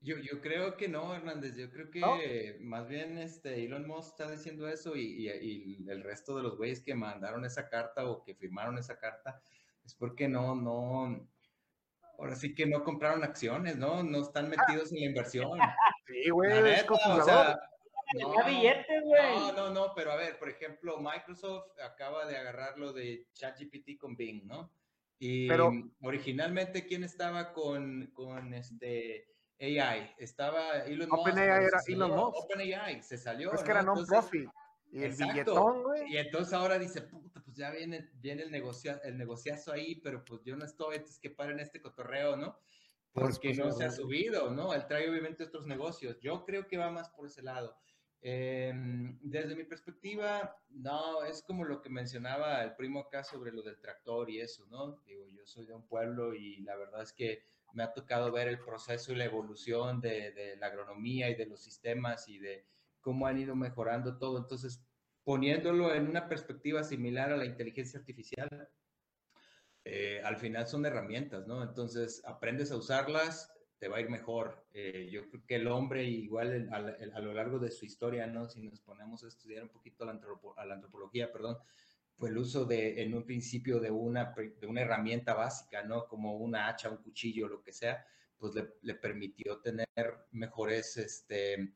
Yo, yo creo que no, Hernández. Yo creo que ¿No? más bien este Elon Musk está diciendo eso y, y- y el resto de los güeyes que mandaron esa carta o que firmaron esa carta es porque no, no, ahora sí que no compraron acciones, ¿no? No están metidos en la inversión. [LAUGHS] Sí, güey, La neta, o sea, Tenía billetes, güey. No, no, no, pero a ver, por ejemplo, Microsoft acaba de agarrar lo de ChatGPT con Bing, ¿no? Y Pero- originalmente, ¿quién estaba con, con este AI? Estaba Elon Musk. OpenAI era Elon Musk. OpenAI, se salió. es que ¿no? era non-profit. Y el Exacto. billetón, güey. Y entonces ahora dice, puta, pues ya viene, viene el, negocia, el negociazo ahí, pero pues yo no estoy, entonces que paren este cotorreo, ¿no? Pues, Porque pues, no se ha subido, ¿no? Él trae obviamente otros negocios. Yo creo que va más por ese lado. Em, desde mi perspectiva, no, es como lo que mencionaba el primo acá sobre lo del tractor y eso, ¿no? Digo, yo soy de un pueblo y la verdad es que me ha tocado ver el proceso y la evolución de, de la agronomía y de los sistemas y de cómo han ido mejorando todo. Entonces, poniéndolo en una perspectiva similar a la inteligencia artificial, eh, al final son herramientas, ¿no? Entonces, aprendes a usarlas, te va a ir mejor. Eh, yo creo que el hombre, igual a, a lo largo de su historia, ¿no? Si nos ponemos a estudiar un poquito la, antropo- a la antropología, perdón, pues el uso de, en un principio de una, de una herramienta básica, ¿no? Como una hacha, un cuchillo, lo que sea, pues le, le permitió tener mejores, este,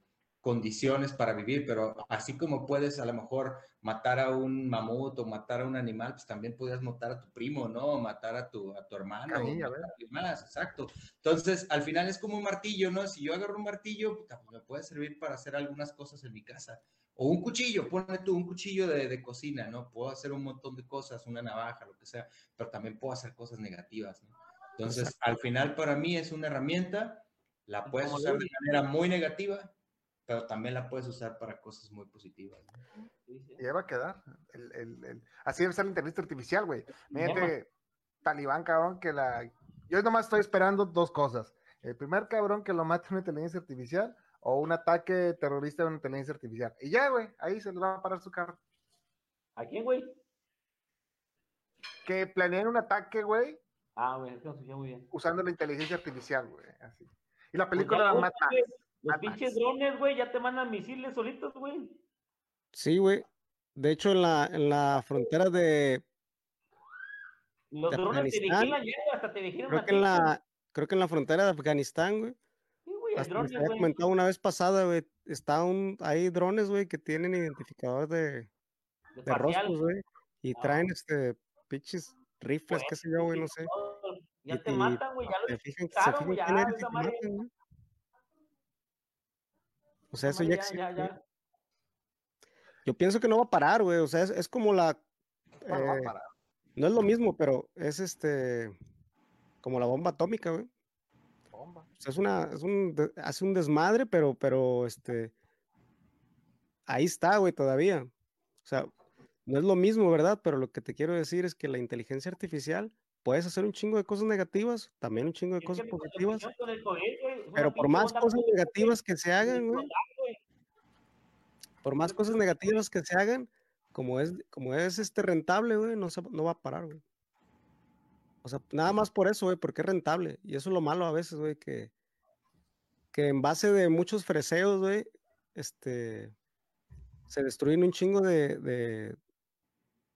condiciones para vivir, pero así como puedes a lo mejor matar a un mamut o matar a un animal, pues también podías matar a tu primo, ¿no? O matar a tu, a tu hermano, a matar a alguien más, exacto. Entonces, al final es como un martillo, ¿no? Si yo agarro un martillo, pues me puede servir para hacer algunas cosas en mi casa. O un cuchillo, ponle tú un cuchillo de, de cocina, ¿no? Puedo hacer un montón de cosas, una navaja, lo que sea, pero también puedo hacer cosas negativas, ¿no? Entonces, al final para mí es una herramienta, la puedes usar de manera muy negativa, pero también la puedes usar para cosas muy positivas. ¿no? Y ahí va a quedar. El, el- el- Así debe ser la inteligencia artificial, güey. Fíjate, talibán, cabrón, que la... Yo nomás estoy esperando dos cosas. El primer cabrón que lo mate una inteligencia artificial o un ataque terrorista de una inteligencia artificial. Y ya, güey, ahí se le va a parar su carro. ¿A quién, güey? Que planeen un ataque, güey, Ah, güey, es que nos escuché muy bien. usando la inteligencia artificial, güey. Así. Y la Pues película la mata. Mad pinches drones, güey, ya te mandan misiles solitos, güey. Sí, güey. De hecho, en la, en la frontera de, Los De drones te vigilan, ya, hasta te vigilan creo a que en la, creo que en la frontera de Afganistán, güey. Sí, güey, el drone, había güey. comentado una vez pasada, güey. Está un, hay drones, güey, que tienen identificador de, de de rostros, güey. Y Ah. traen este pinches rifles, qué sé yo, güey, no sé. Ya Y- te matan, güey, ya lo fijan, se usaron, fijan güey, quién ya, eres te matan, güey. O sea, eso ya existe. ya, ya. Yo pienso que no va a parar, güey. O sea, es, es como la. Bueno, va a eh, parar. no es lo mismo, pero es este. Como la bomba atómica, güey. Bomba. O sea, es una. Es un, de- hace un desmadre, pero, pero este. Ahí está, güey, todavía. O sea, no es lo mismo, ¿verdad? Pero lo que te quiero decir es que la inteligencia artificial puedes hacer un chingo de cosas negativas, también un chingo de cosas positivas. Pero por más cosas negativas que se hagan, güey, por más cosas negativas que se hagan, como es, como es este rentable, güey, no, se- no va a parar, güey. O sea, nada más por eso, güey, porque es rentable. Y eso es lo malo a veces, güey, que, que en base de muchos freseos, güey, este, se destruyen un chingo de, de,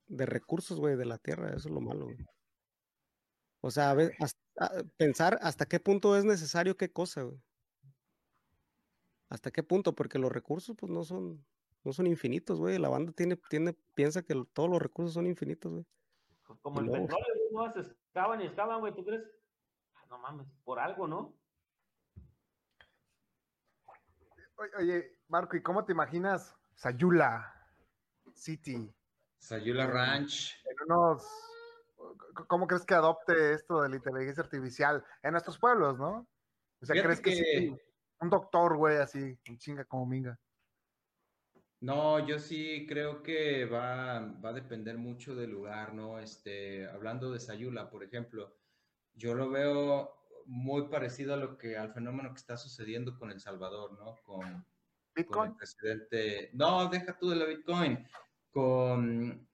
de recursos, güey, de la tierra. Eso es lo malo, güey. O sea, a ve- hasta- a- pensar hasta qué punto es necesario qué cosa, güey. ¿Hasta qué punto? Porque los recursos, pues, no son, no son infinitos, güey. La banda tiene, tiene, piensa que todos los recursos son infinitos, güey. Como Y el luego- petróleo, güey, no se excavan y excavan, güey, ¿tú crees? no mames, por algo, ¿no? Oye, Marco, ¿y cómo te imaginas Sayula City? Sayula Ranch. En unos, ¿Cómo crees que adopte esto de la inteligencia artificial en nuestros pueblos, no? O sea, ¿crees que, sí, un doctor, güey, así, un chinga como minga? No, yo sí creo que va, va a depender mucho del lugar, ¿no? Este, hablando de Sayula, por ejemplo, yo lo veo muy parecido a lo que al fenómeno que está sucediendo con El Salvador, ¿no? Con, Bitcoin. el presidente. No, deja tú de la Bitcoin. Con,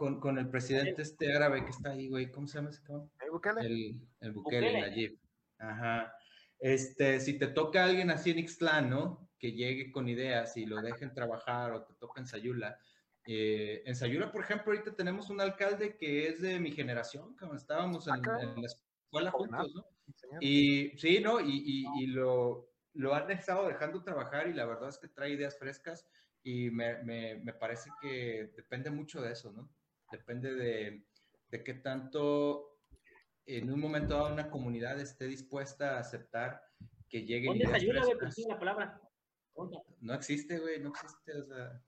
con, el presidente este árabe que está ahí, güey. ¿Cómo se llama ese cabrón? ¿El Bukele? El, el Bukele, Nayib. Ajá. Este, si te toca alguien así en Ixtlán, ¿no? Que llegue con ideas y lo dejen trabajar o te toca en Sayula. Eh, en Sayula, por ejemplo, ahorita tenemos un alcalde que es de mi generación, como estábamos en, en la escuela juntos, ¿no? Y sí, ¿no? Y, y, lo, lo, han estado dejando trabajar y la verdad es que trae ideas frescas y me, me, me parece que depende mucho de eso, ¿no? Depende de, de qué tanto en un momento dado una comunidad esté dispuesta a aceptar que lleguen ¿Dónde ayuda, güey? la palabra. No existe, güey, no existe, o sea...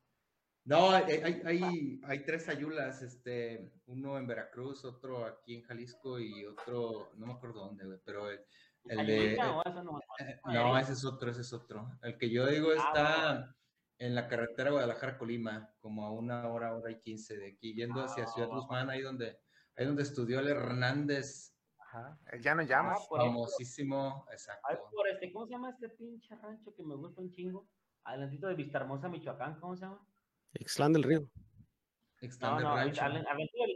No, hay, hay, hay, tres ayulas, este, uno en Veracruz, otro aquí en Jalisco y otro, no me acuerdo dónde, güey, pero el, de... [LAUGHS] no, ese es otro, ese es otro. El que yo digo ah, está en la carretera Guadalajara-Colima, como a una hora, hora y quince de aquí, yendo hacia Ciudad ah, Guzmán, ahí donde, ahí donde estudió el Hernández. Ajá, ya no llama. Ah, famosísimo, exacto. por este, ¿Cómo se llama este pinche rancho que me gusta un chingo? Adelantito de Vista Hermosa, Michoacán, ¿cómo se llama? Ixtlán del Río. Ixtlán del Rancho. Aventura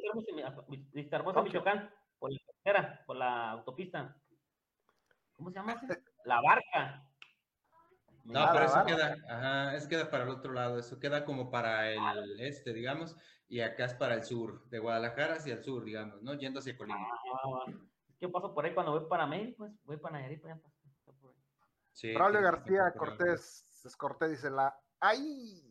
Vista Hermosa, Michoacán, por la carretera, por la autopista. ¿Cómo se llama ese? La Barca. No, pero eso queda, ajá, es queda para el otro lado, eso queda como para el este, digamos, y acá es para el sur, de Guadalajara hacia el sur, digamos, ¿no? Yendo hacia Colima. Ah, ¿Qué pasa por ahí cuando voy para México? Pues voy para Nayarit, para allá. Sí, García Cortés, Cortés dice la, ¡ay!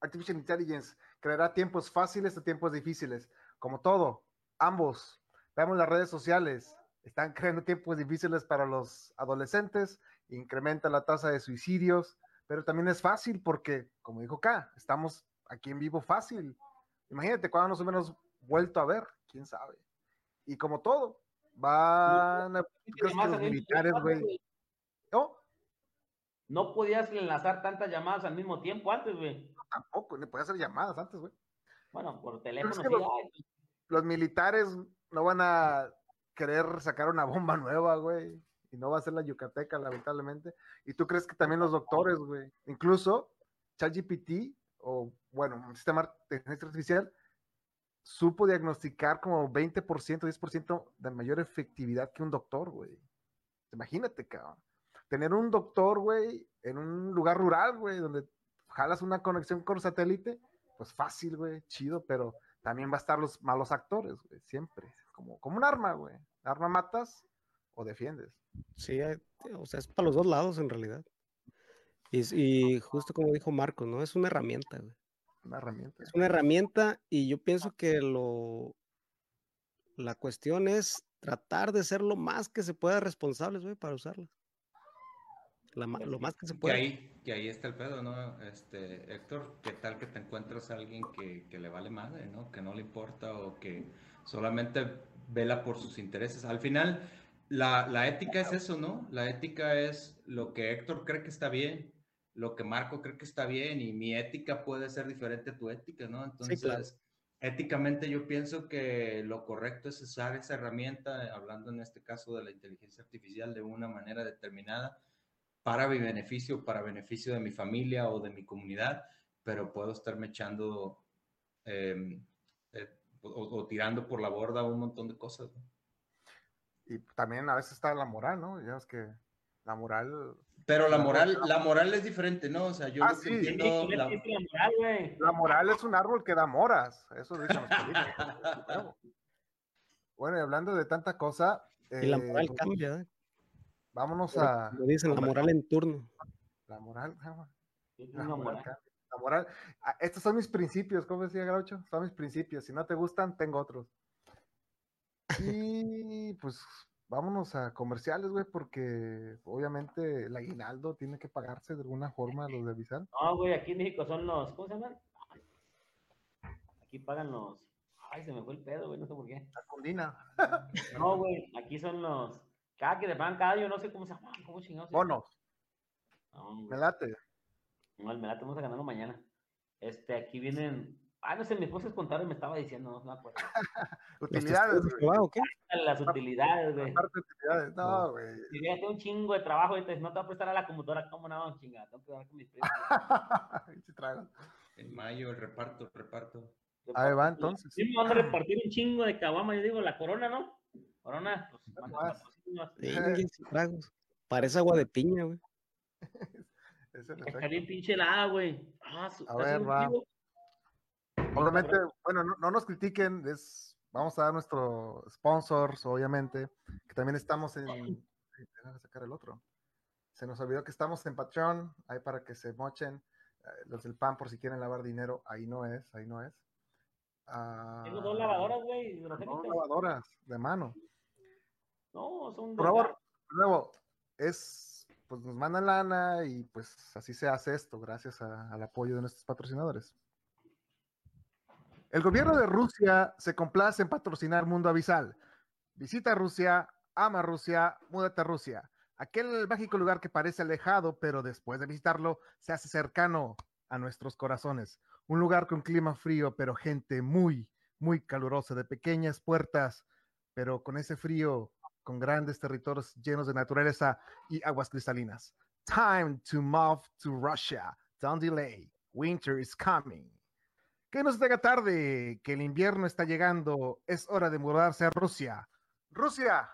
Artificial Intelligence creará tiempos fáciles o tiempos difíciles. Como todo, ambos. Veamos las redes sociales. Están creando tiempos difíciles para los adolescentes, incrementa la tasa de suicidios, pero también es fácil porque, como dijo acá, estamos aquí en vivo fácil. Imagínate cuando nos hemos vuelto a ver, quién sabe. Y como todo, van a los militares, güey. ¿No? No podías enlazar tantas llamadas al mismo tiempo antes, güey tampoco, ni podía hacer llamadas antes, güey. Bueno, por teléfono. sí, los, militares no van a querer sacar una bomba nueva, güey. Y no va a ser la Yucateca, lamentablemente. Y tú crees que también los doctores, güey. Incluso ChatGPT, o bueno, un sistema de inteligencia artificial, supo diagnosticar como 20%, 10% de mayor efectividad que un doctor, güey. Imagínate, cabrón. Tener un doctor, güey, en un lugar rural, güey, donde jalas una conexión con satélite, pues fácil, güey, chido, pero también va a estar los malos actores, güey, siempre. Como, como un arma, güey. Arma matas o defiendes. Sí, eh, o sea, es para los dos lados en realidad. Y, justo como dijo Marco, ¿no? Es una herramienta, güey. Una herramienta. Es una herramienta y yo pienso que lo... La cuestión es tratar de ser lo más que se pueda responsables, güey, para usarla lo más que se puede. Que ahí, que ahí está el pedo, ¿no? Este, Héctor, ¿qué tal que te encuentras a alguien que, que le vale madre, ¿no? Que no le importa o que solamente vela por sus intereses. Al final, la, la, ética es eso, ¿no? La ética es lo que Héctor cree que está bien, lo que Marco cree que está bien y mi ética puede ser diferente a tu ética, ¿no? Entonces, éticamente yo pienso que lo correcto es usar esa herramienta, hablando en este caso de la inteligencia artificial, de una manera determinada para mi beneficio, para beneficio de mi familia o de mi comunidad, pero puedo estarme echando em, eh, o, tirando por la borda un montón de cosas. Y también a veces está la moral, ¿no? Ya es que la moral... Pero la, moral, la moral es diferente, ¿no? O sea, yo ah, sí. entiendo... La... la... moral es un árbol que da moras, eso dicen los [LAUGHS] bueno, y hablando de tanta cosa... y la moral eh, cambia, ¿eh? Vámonos a. Lo dicen, la moral en turno. La moral, la moral. La moral. Ah, estos son mis principios, ¿cómo decía Gaucho? Son mis principios. Si no te gustan, tengo otros. Y pues vámonos a comerciales, güey, porque obviamente el aguinaldo tiene que pagarse de alguna forma los de Avisal. No, güey, aquí en México son los, ¿cómo se llaman? Aquí pagan los, ay, se me fue el pedo, güey, no sé por qué. La condina. No, güey, aquí son los, cada que te pagan cada no sé cómo se llama, cómo chingados. Bonos, No, me late. No, el Melate vamos a ganarlo mañana. Este, aquí vienen. Ah, no sé, mi esposa es contable y me estaba diciendo, no, no me acuerdo. [LAUGHS] ¿Los Utilidades, güey. O qué? Las utilidades, güey. Aparte de utilidades. No, güey. Si ya tengo un chingo de trabajo, entonces no te voy a prestar a la computadora, ¿cómo no, chinga? Tengo que hablar con mis primos. [LAUGHS] En mayo, el reparto, el reparto. Ahí va, entonces. Sí, me van a repartir un chingo de caguama, yo digo, la corona, ¿no? Corona, pues, manda tragos. Parece agua de piña, güey. Ese [LAUGHS] es el Está bien pinche helada, güey. Ah, su- A ver, va. Obviamente, bueno, no, no nos critiquen, es, vamos a dar nuestros sponsors, obviamente, que también estamos en... Déjame sacar el otro. Se nos olvidó que estamos en Patreon, ahí para que se mochen. eh, Los del PAN, por si quieren lavar dinero, ahí no es, ahí no es. Tengo dos Ah, lavadoras, güey. Dos lavadoras de mano. No, son Por favor, nuevo, es, pues nos mandan lana y pues así se hace esto, gracias a- al apoyo de nuestros patrocinadores. El gobierno de Rusia se complace en patrocinar Mundo Avisal. Visita Rusia, ama Rusia, múdate a Rusia. Aquel mágico lugar que parece alejado, pero después de visitarlo se hace cercano a nuestros corazones. Un lugar con clima frío, pero gente muy, muy calurosa, de pequeñas puertas, pero con ese frío con grandes territorios llenos de naturaleza y aguas cristalinas. Time to move to Russia. Don't delay. Winter is coming. Que nos llega tarde, que el invierno está llegando. Es hora de mudarse a Rusia. Rusia.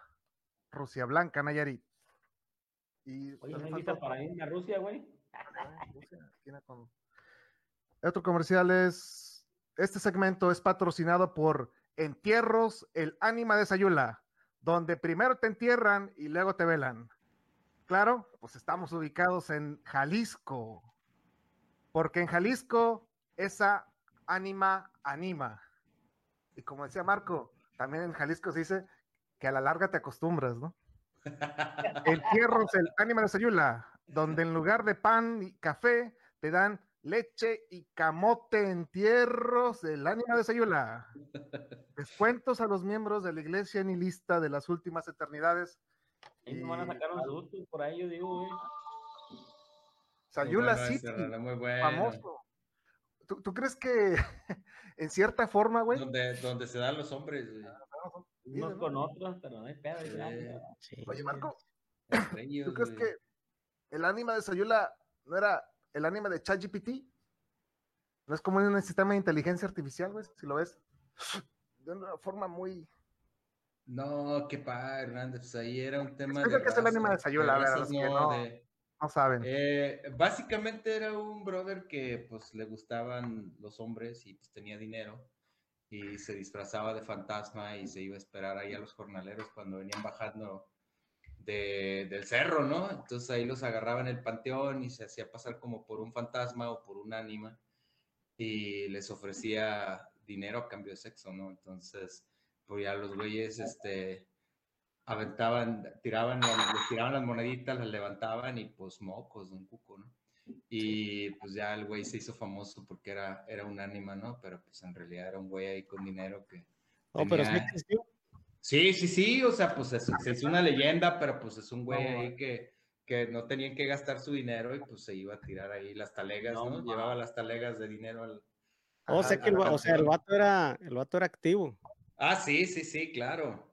Rusia Blanca, Nayarit. Y Oye, ¿dónde ¿no falta para irme a Rusia, güey? Ah, Otro comercial es. Este segmento es patrocinado por Entierros, el ánima de Sayula, donde primero te entierran y luego te velan. Claro, pues estamos ubicados en Jalisco, porque en Jalisco esa ánima anima. Y como decía Marco, también en Jalisco se dice que a la larga te acostumbras, ¿no? [LAUGHS] Entierros, el ánima de Sayula, donde en lugar de pan y café te dan leche y camote entierros del ánima de Sayula. Descuentos a los miembros de la iglesia ni lista de las últimas eternidades. Ahí me van a Y- sacar un susto por ahí, yo digo, güey. Sayula City, bueno. famoso. ¿Tú, tú crees que [LAUGHS] en cierta forma, güey? Donde, donde se dan los hombres, güey. Unos ¿no? con otros, pero no hay pedo. Sí. ya. Sí. Oye, Marco, ¿tú crees güey. que el ánima de Sayula no era el ánima de ChatGPT? ¿No es como un sistema de inteligencia artificial, güey? Si lo ves de una forma muy... No, qué padre, Hernández. Pues ahí era un tema Explica de. qué es el ánima de razas, Sayula, a ver, a razas, los que no, no- de- No saben. Eh, básicamente era un brother que pues le gustaban los hombres y pues tenía dinero y se disfrazaba de fantasma y se iba a esperar ahí a los jornaleros cuando venían bajando de- del cerro, ¿no? Entonces ahí los agarraba en el panteón y se hacía pasar como por un fantasma o por un ánima y les ofrecía dinero a cambio de sexo, ¿no? Entonces, pues ya los güeyes, este, aventaban, tiraban, les tiraban las moneditas, las levantaban y pues mocos, un cuco, ¿no? Y pues ya el güey se hizo famoso porque era, era un ánima, ¿no? Pero pues en realidad era un güey ahí con dinero que... No, pero sí tenía- existió. Sí, sí, sí, o sea, pues es, hizo una leyenda, pero pues es un güey No, ahí que, que no tenían que gastar su dinero y pues se iba a tirar ahí las talegas, No, ¿no? Llevaba las talegas de dinero al... O Ajá, sea que el, o sea, el vato era, el vato era activo. Ah, sí, sí, sí, claro.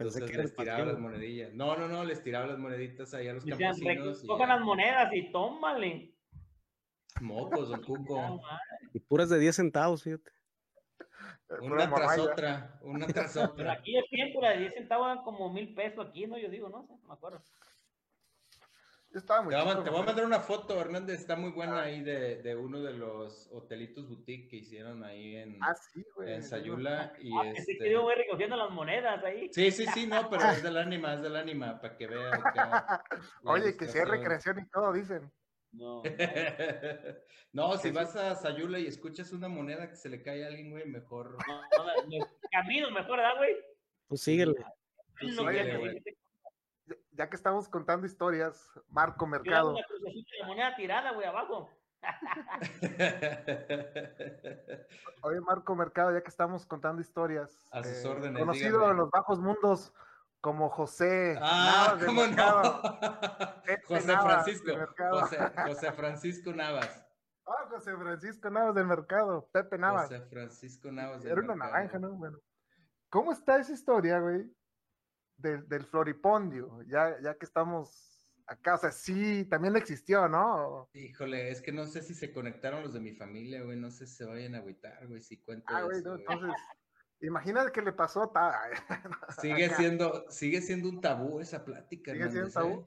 Pensé Entonces que les el tiraba las monedillas. No, no, no, les tiraba las moneditas ahí a los campesinos. cojan las monedas y tómale. Mocos, don Ah, Cuco. [LAUGHS] Y puras de 10 centavos, fíjate. Una tras otra, una tras Pero otra. aquí el tiempo, la de 10 centavos eran como mil pesos aquí, ¿no? Yo digo, no sé, no me acuerdo. Yo estaba muy Te voy, a, chico, te voy a güey. mandar una foto, Hernández, está muy buena ahí de, de uno de los hotelitos boutique que hicieron ahí en, Ah, sí, güey. en Sayula. Y Ah, pensé que este... yo voy recogiendo las monedas ahí. Sí, sí, sí, no, pero es del [LAUGHS] ánima, es del ánima, para que vean. [LAUGHS] Oye, que si hay recreación y todo, dicen. no, [LAUGHS] No. si Sí, vas a Sayula y escuchas una moneda que se le cae a alguien, güey, mejor. no, no, camino mejor, ¿verdad, güey? Pues síguele. Es lo Oye, que güey. Ya- que estamos contando historias, Marco Mercado. una de moneda tirada, güey, abajo. [LAUGHS] Oye, Marco Mercado, ya que estamos contando historias. eh, A sus órdenes, Conocido dígame. en los bajos mundos como José. ah, Navas ¿cómo no? Pepe [LAUGHS] José Navas Francisco. del Mercado. José, José Francisco Navas. Ah, José Francisco Navas del Mercado. Pepe Navas. José Francisco Navas. del Era una Mercado. naranja, ¿no? Bueno. ¿Cómo está esa historia, güey? Del, del floripondio, ya, ya que estamos acá. O sea, sí, también existió, ¿no? Híjole, es que no sé si se conectaron los de mi familia, güey. No sé si se vayan a agüitar, güey, si cuento Ah, güey, no, entonces. Imagínate que le pasó a ta- [LAUGHS] Sigue acá. siendo, sigue siendo un tabú esa plática, Sigue siendo tabú. ¿eh?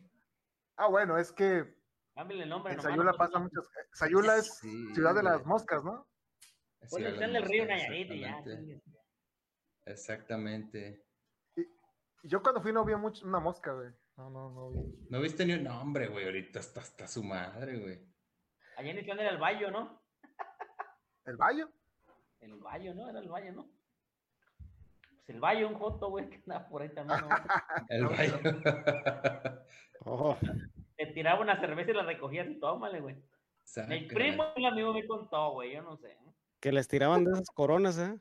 Ah, bueno, es que Cámbiale el nombre. en nomás, Sayula no, pasa no. muchas. Sayula es Sí, ciudad de las moscas, ¿no? Ponle el río Moscas, Nayarit y ya. exactamente. Y Yo cuando fui no vi mucho, una mosca, güey. No, no, no vi. No viste ni un nombre, güey. Ahorita está hasta su madre, güey. Allá en Islanda era el Bayo, ¿no? ¿El Bayo? El Bayo, ¿no? Era el Bayo, ¿no? Pues el Bayo, un joto, güey, que andaba por ahí también, ¿no? [LAUGHS] El No, baño. [LAUGHS] Oh, Te tiraba una cerveza y la recogías y tómale, güey. Sácala. primo, un amigo me contó, güey, yo no sé. que les tiraban de esas coronas, ¿eh?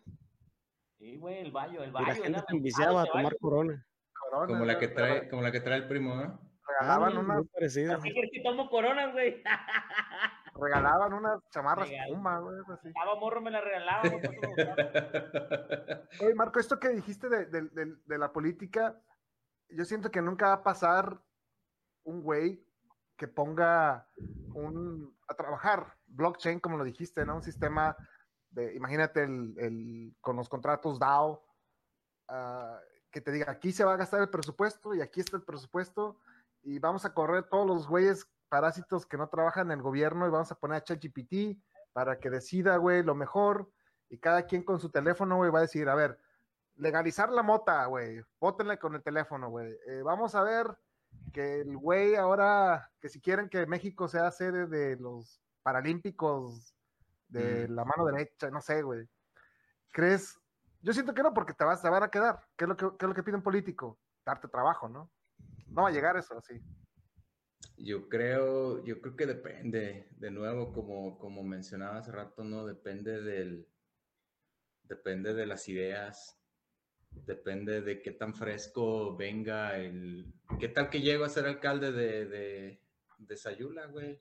Sí, güey, el Bayo, el Y Bayo. la gente era se enviciaba a mercado de tomar Bayo. corona. Corona, Como la que güey, trae, como la que trae el primo, ¿no? Regalaban Ándale, unas, muy parecida. ¿Por qué crees que tomo coronas, güey? [LAUGHS] regalaban unas chamarras Puma, güey, así. Estaba morro, me la regalaba, güey, por eso me gustaba. [LAUGHS] Oye, Marco, esto que dijiste de, de- de- de la política, yo siento que nunca va a pasar un güey que ponga un, a trabajar blockchain, como lo dijiste, ¿no? Un sistema de, imagínate, el, el- con los contratos DAO, ah, que te diga, aquí se va a gastar el presupuesto y aquí está el presupuesto y vamos a correr todos los güeyes parásitos que no trabajan en el gobierno y vamos a poner a ChatGPT para que decida, güey, lo mejor y cada quien con su teléfono, güey, va a decir, a ver, legalizar la mota, güey, bótenle con el teléfono, güey. Eh, vamos a ver que el güey ahora, que si quieren que México sea sede de los Paralímpicos de Mm. la mano derecha, no sé, güey. ¿Crees? Yo siento que no, porque te, vas, te van a quedar. ¿Qué es, lo que, qué es lo que pide un político? Darte trabajo, ¿no? No va a llegar eso así. Yo creo, yo creo que depende, de nuevo, como, como mencionaba hace rato, ¿no? Depende del, depende de las ideas, depende de qué tan fresco venga el, qué tal que llego a ser alcalde de, de, de Sayula, güey,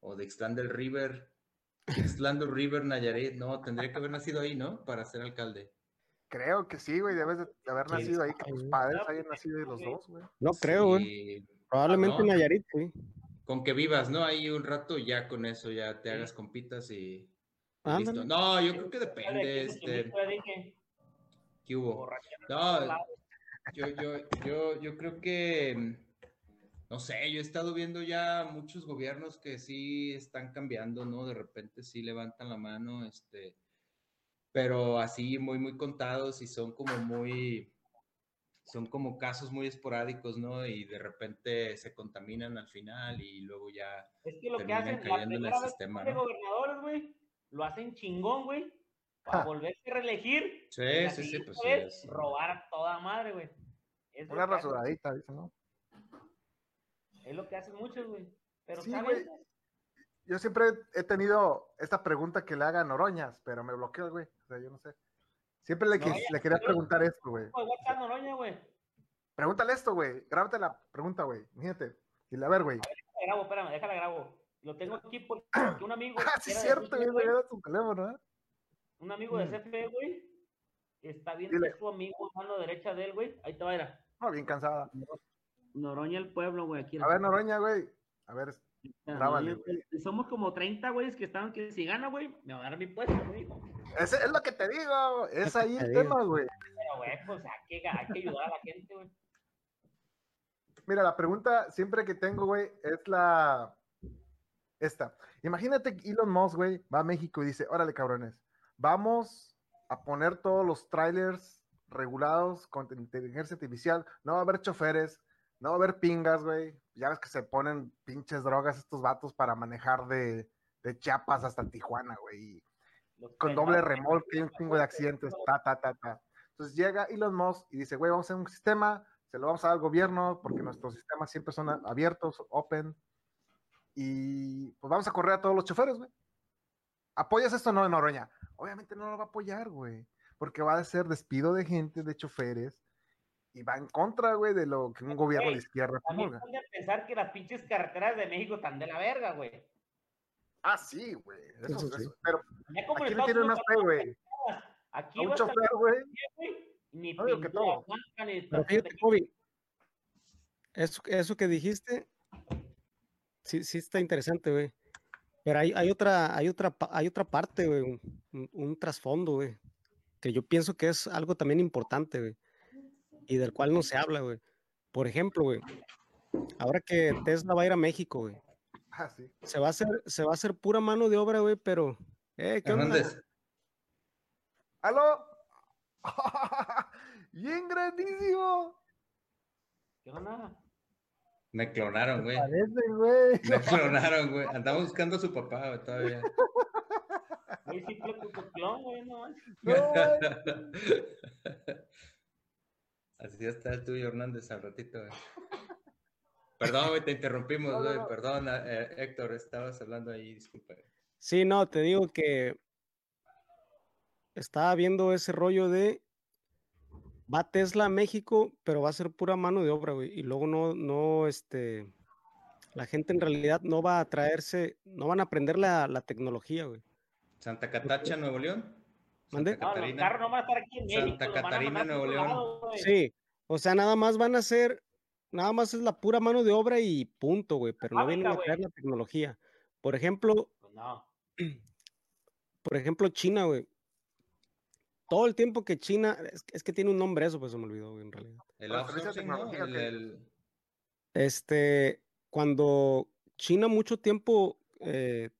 o de Ixtlán del River, Del River, Nayarit, no, tendría que haber nacido ahí, ¿no? Para ser alcalde. Creo que sí, güey, debes de haber nacido ahí, que tus padres hayan nacido ahí los dos, güey. No creo, güey. Sí, Probablemente no. Nayarit, sí. con que vivas, ¿no? Ahí un rato, ya con eso, ya te Sí. hagas compitas y, listo. No, yo creo que depende, este, ¿qué hubo? No, yo, yo, yo, yo creo que, mm, no sé, yo he estado viendo ya muchos gobiernos que sí están cambiando, ¿no? De repente sí levantan la mano, este, pero así muy, muy contados y son como muy, son como casos muy esporádicos, ¿no? Y de repente se contaminan al final y luego ya Es que lo que terminan hacen, la cayendo en el sistema, ¿no? gobernadores, güey, lo hacen chingón, güey, para Ja. volverse a reelegir. Sí, sí, sí, pues sí, es- robar a toda madre, güey. Es Una que hacen- rasuradita, dice, ¿no? Es lo que hacen muchos, güey. Pero Sí, está güey. güey. Yo siempre he tenido esta pregunta que le hagan Oroñas, pero me bloqueó, güy. O sea, yo no sé. Siempre le, Noroña, quis- le quería preguntar esto, güey. WhatsApp Noroña, güey. Pregúntale esto, güey. Grábate la pregunta, güey. Imagínate. Dile, a ver, güey. Déjala grabo, espérame, déjala grabo. Lo tengo aquí [CLEARS THROAT] porque un amigo. Ah, sí, cierto, güey. Tu teléfono, ¿eh? Un amigo de Mm. CFE, güey. Está Dile. es su amigo, mano derecha de él, güey. Ahí te va, era. No, bien cansada. Noroña el pueblo, güey. Aquí A ver, Noroña, güey. A ver, grábale, Somos como 30 güeyes que están que si gana, güey, me va a dar mi puesto, ese es lo que te digo. Es ahí el tema, güey. Pero, güey, pues hay que, hay que ayudar a la gente, güey. Mira, la pregunta siempre que tengo, güey, es la. Esta. Imagínate que Elon Musk, güey, va a México y dice: Órale, cabrones, vamos a poner todos los trailers regulados con inteligencia artificial. No va a haber choferes, no va a haber pingas, güey. Ya ves que se ponen pinches drogas estos vatos para manejar de, de Chiapas hasta Tijuana, güey. Con doble remolque y un chingo de accidentes. Ta, ta, ta, ta. Entonces llega Elon Musk y dice, güey, vamos a hacer un sistema, se lo vamos a dar al gobierno porque nuestros sistemas siempre son abiertos, open, y pues vamos a correr a todos los choferes, güey. ¿Apoyas esto o no, Noroña? Obviamente no lo va a apoyar, güey, porque va a ser despido de gente, de choferes, y va en contra, güey, de lo que un gobierno de izquierda También promulga. a pensar que las pinches carreteras de México están de la verga, güey. Ah, sí, güey, eso, Eso sí. eso, pero Ya como ¿a en quién le Estados tiene Unidos, más fe, güey? Aquí A un chofer, güey. ni No que todo. Pero fíjate, Kobe, eso, eso que dijiste, sí, sí está interesante, güey. Pero hay, hay otra, hay otra, hay otra parte, güey, un, un- un trasfondo, güey, que yo pienso que es algo también importante, güey, y del cual no se habla, güey. Por ejemplo, güey, ahora que Tesla va a ir a México, güey, Ah, sí. se va a hacer, se va a hacer pura mano de obra, güey, pero, eh, ¿qué onda? Hernández, ¿Aló? [LAUGHS] Bien grandísimo. ¿Qué onda? me clonaron, güey. Parece, güey. [LAUGHS] Me clonaron, güey. Andamos buscando a su papá, güey, todavía. Sí, fue tu clon, güey, no manches. No, güey. [LAUGHS] Así está el tuyo, Hernández, al ratito, güey. Perdón, güey, te interrumpimos, No, no, güey. no. Perdón, eh, Héctor, estabas hablando ahí, disculpa. Sí, no, te digo que estaba viendo ese rollo de va Tesla a México, pero va a ser pura mano de obra, güey. Y luego no, no, este, la gente en realidad no va a traerse, no van a aprender la, la tecnología, güey. Santa Catacha, Nuevo León. ¿Mande? Santa No, los Catarina. carros no van a estar aquí en Santa México. los van a Catarina, mandar Nuevo León. lado. Sí, o sea, nada más van a ser, nada más es la pura mano de obra y punto, güey, pero no vienen a traer la tecnología. Por ejemplo, Pues no. [CLEARS THROAT] por ejemplo, China, güey. Todo el tiempo que China, es, es que tiene un nombre eso, pues se me olvidó, güey, en realidad. El El, el- Este, cuando China mucho tiempo eh,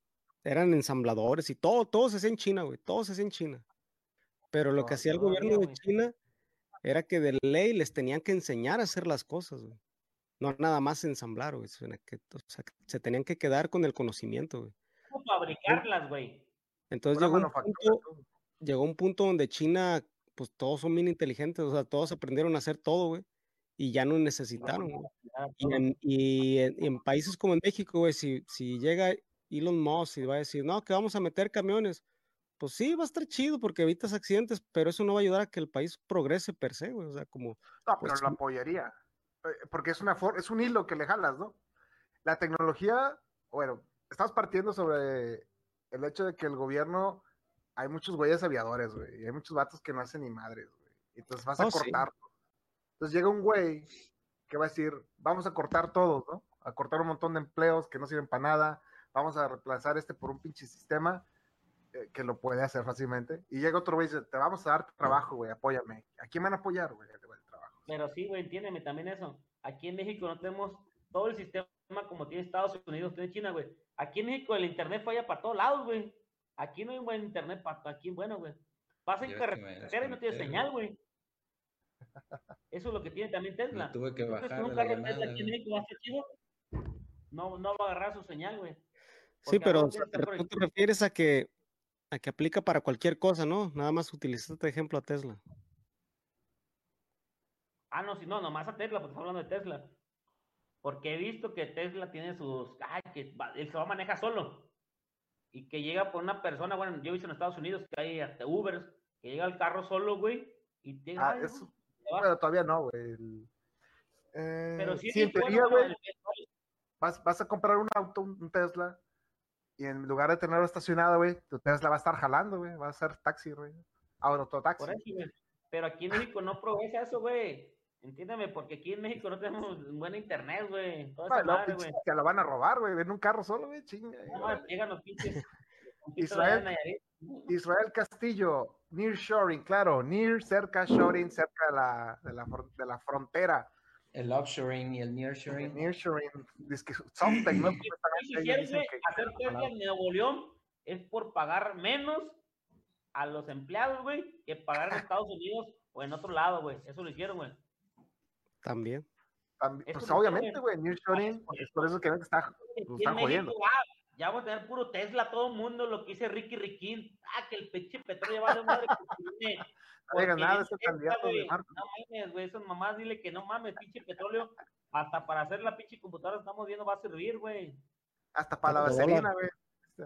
eran ensambladores y todo, todo se hacía en China, güey, todo se hacía en China. Pero lo que hacía el gobierno de. China era que de ley les tenían que enseñar a hacer las cosas, güey. No nada más ensamblar, güey. o sea, que se tenían que quedar con el conocimiento, güey. ¿Cómo fabricarlas, güey? Entonces llegó un, punto, llegó un punto donde China, pues todos son bien inteligentes, o sea, todos aprendieron a hacer todo, güey, y ya no necesitaron, güey. Y en, y en- y en países como en México, güey, si, si llega Elon Musk y va a decir, no, que vamos a meter camiones, pues sí, va a estar chido porque evitas accidentes, pero eso no va a ayudar a que el país progrese per se, güey. O sea, como, No, Pues pero lo sí. apoyaría. eh, Porque es una for- es un hilo que le jalas, ¿no? La tecnología, bueno, estamos partiendo sobre el hecho de que el gobierno, hay muchos güeyes aviadores, güey, y hay muchos vatos que no hacen ni madres, güey. Entonces vas a Oh, sí. cortar. Entonces llega un güey que va a decir, vamos a cortar todos, ¿no? A cortar un montón de empleos que no sirven para nada, vamos a reemplazar este por un pinche sistema eh, que lo puede hacer fácilmente. Y llega otro güey y dice, te vamos a dar trabajo, güey, apóyame. ¿A quién van a apoyar, güey? El el trabajo. Pero sí, güey, entiéndeme también eso. Aquí en México no tenemos todo el sistema como tiene Estados Unidos, tiene China, güey. Aquí en México el internet falla para todos lados, güey. Aquí no hay buen internet para aquí, bueno, güey. Vas en carretera y no tiene señal, güey. Eso es lo que tiene también Me Tesla. tuve que ¿Tú crees que bajar un la carro llamada, Tesla aquí en güey. México va a estar chido? No, no va a agarrar su señal, güey. sí, pero pero tú te refieres a que, que aplica para cualquier cosa, ¿no? Nada más utilizaste ejemplo a Tesla. Ah, no, si no, nomás a Tesla, porque estamos hablando de Tesla. Porque he visto que Tesla tiene sus. Ay, que va- él se va a manejar solo. Y que llega por una persona, bueno, yo he visto en Estados Unidos que hay hasta Ubers, que llega el carro solo, güey, y tiene. Ah, ay, no, eso- va. Pero todavía no, güey. el- eh, Pero sí, sí, en es bueno, teoría, güey, vas, vas a comprar un auto, un Tesla, y en lugar de tenerlo estacionado, güey, tu Tesla va a estar jalando, güey, va a ser taxi, güey. Autotaxi. Pero aquí en México no progresa eso, güey. Entiéndeme, porque aquí en México no tenemos buena internet, güey. Toda esa no, madre, pinche, güey. te lo van a robar, güey, en un carro solo, güey, chinga. No, llegan los pinches. Israel-. Israel Castillo, near shoring, claro, near, cerca, shoring, cerca de la, de la, de la frontera. El offshoring y el nearshoring. Near shoring, dice que dicen güey, que- hacer Tesla en Nuevo León es por pagar menos a los empleados, güey, que pagar en [LAUGHS] Estados Unidos o en otro lado, güey. Eso lo hicieron, güey. También. Pues obviamente, güey, near shoring, es por eso que ven que está, en están México, jodiendo. ah, ya vamos a tener puro Tesla, todo el mundo, lo que dice Ricky Riquín. Ah, que el pinche petróleo vale madre. que tiene [LAUGHS] No digas Porque nada, en es el esta, candidato de Marco. No mames, güey, esas mamás, dile que no mames, pinche petróleo, hasta para hacer la pinche computadora estamos viendo va a servir, güey. Hasta para la vaselina, güey.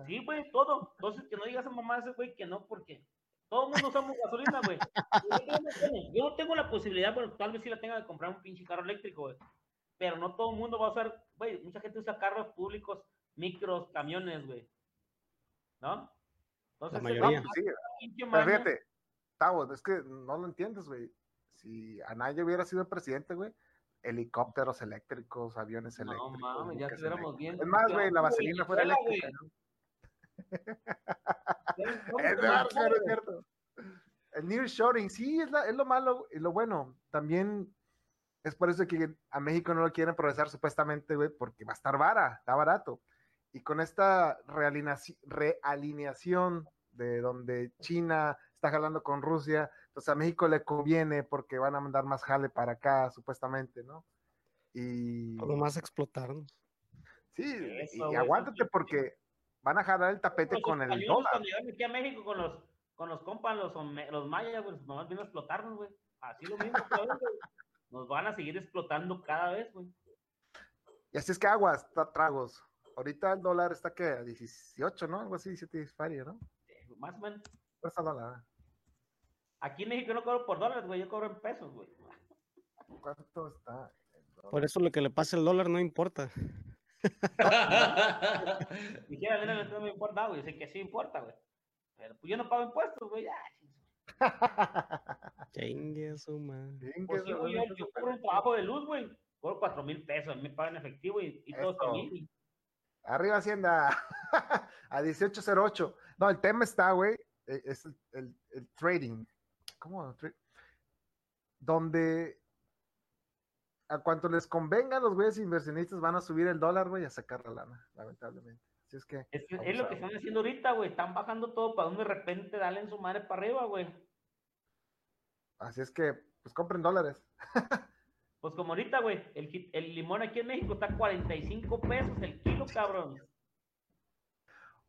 Sí, güey, todo. Entonces, que no digas a mamá ese güey que no, porque todo el mundo usamos gasolina, güey. [LAUGHS] Yo no tengo- Yo no tengo la posibilidad, bueno, tal vez sí la tenga de comprar un pinche carro eléctrico, güey. Pero no todo el mundo va a usar, güey, mucha gente usa carros públicos, micros, camiones, güey. ¿No? Entonces, La mayoría. Sí, pero fíjate, Tavo, es que no lo entiendes, güey. Si Anaya hubiera sido presidente, güey, helicópteros eléctricos, aviones No eléctricos. mames, ya estuviéramos bien. Es más, güey, la vaselina fuera eléctrica, ¿no? ¿Cómo [LAUGHS] Es verdad, claro, es cierto. El nearshoring, sí, es, la- es lo malo y lo bueno. También es por eso que a México no lo quieren procesar supuestamente, güey, porque va a estar vara, está barato. Y con esta realineación de donde China está jalando con Rusia, pues a México le conviene porque van a mandar más jale para acá, supuestamente, ¿no? Y más explotarnos. sí, Eso, y, aguántate porque van a jalar el tapete Los con el dólar. Cuando llegaron aquí a México con los, con los compas, los, los mayas, güey, nomás vienen a explotarnos, güey. Así lo mismo, vez, güey. Nos van a seguir explotando cada vez, güey. Y así es que aguas, tra- tragos. Ahorita el dólar está que a 18, ¿no? Algo así, 17 dispario, ¿no? Más o menos. Cuesta dólar. Aquí en México no cobro por dólares, güey. Yo cobro en pesos, güey. ¿Cuánto está? Por eso lo que le pase al dólar no importa. [LAUGHS] Dijera, mira, no me importa, güey. Sé que sí importa, güey. Pero pues yo no pago impuestos, güey. Ya. [LAUGHS] Chingue su madre. Pues yo, cobro un trabajo de luz, güey. Cobro cuatro mil pesos. Me pagan efectivo y, y todo Eso. Arriba Hacienda [LAUGHS] a 1808. No, el tema está, güey, eh, es el, el- el trading. ¿Cómo? Donde a cuanto les convenga, los güeyes inversionistas van a subir el dólar, güey, a sacar la lana, lamentablemente. Así es que, Es, es lo que están haciendo ahorita, güey. Están bajando todo para donde de repente dale en su madre para arriba, güey. así es que, pues compren dólares. [LAUGHS] Pues como ahorita, güey, el, limón aquí en México está a 45 pesos el kilo, cabrón.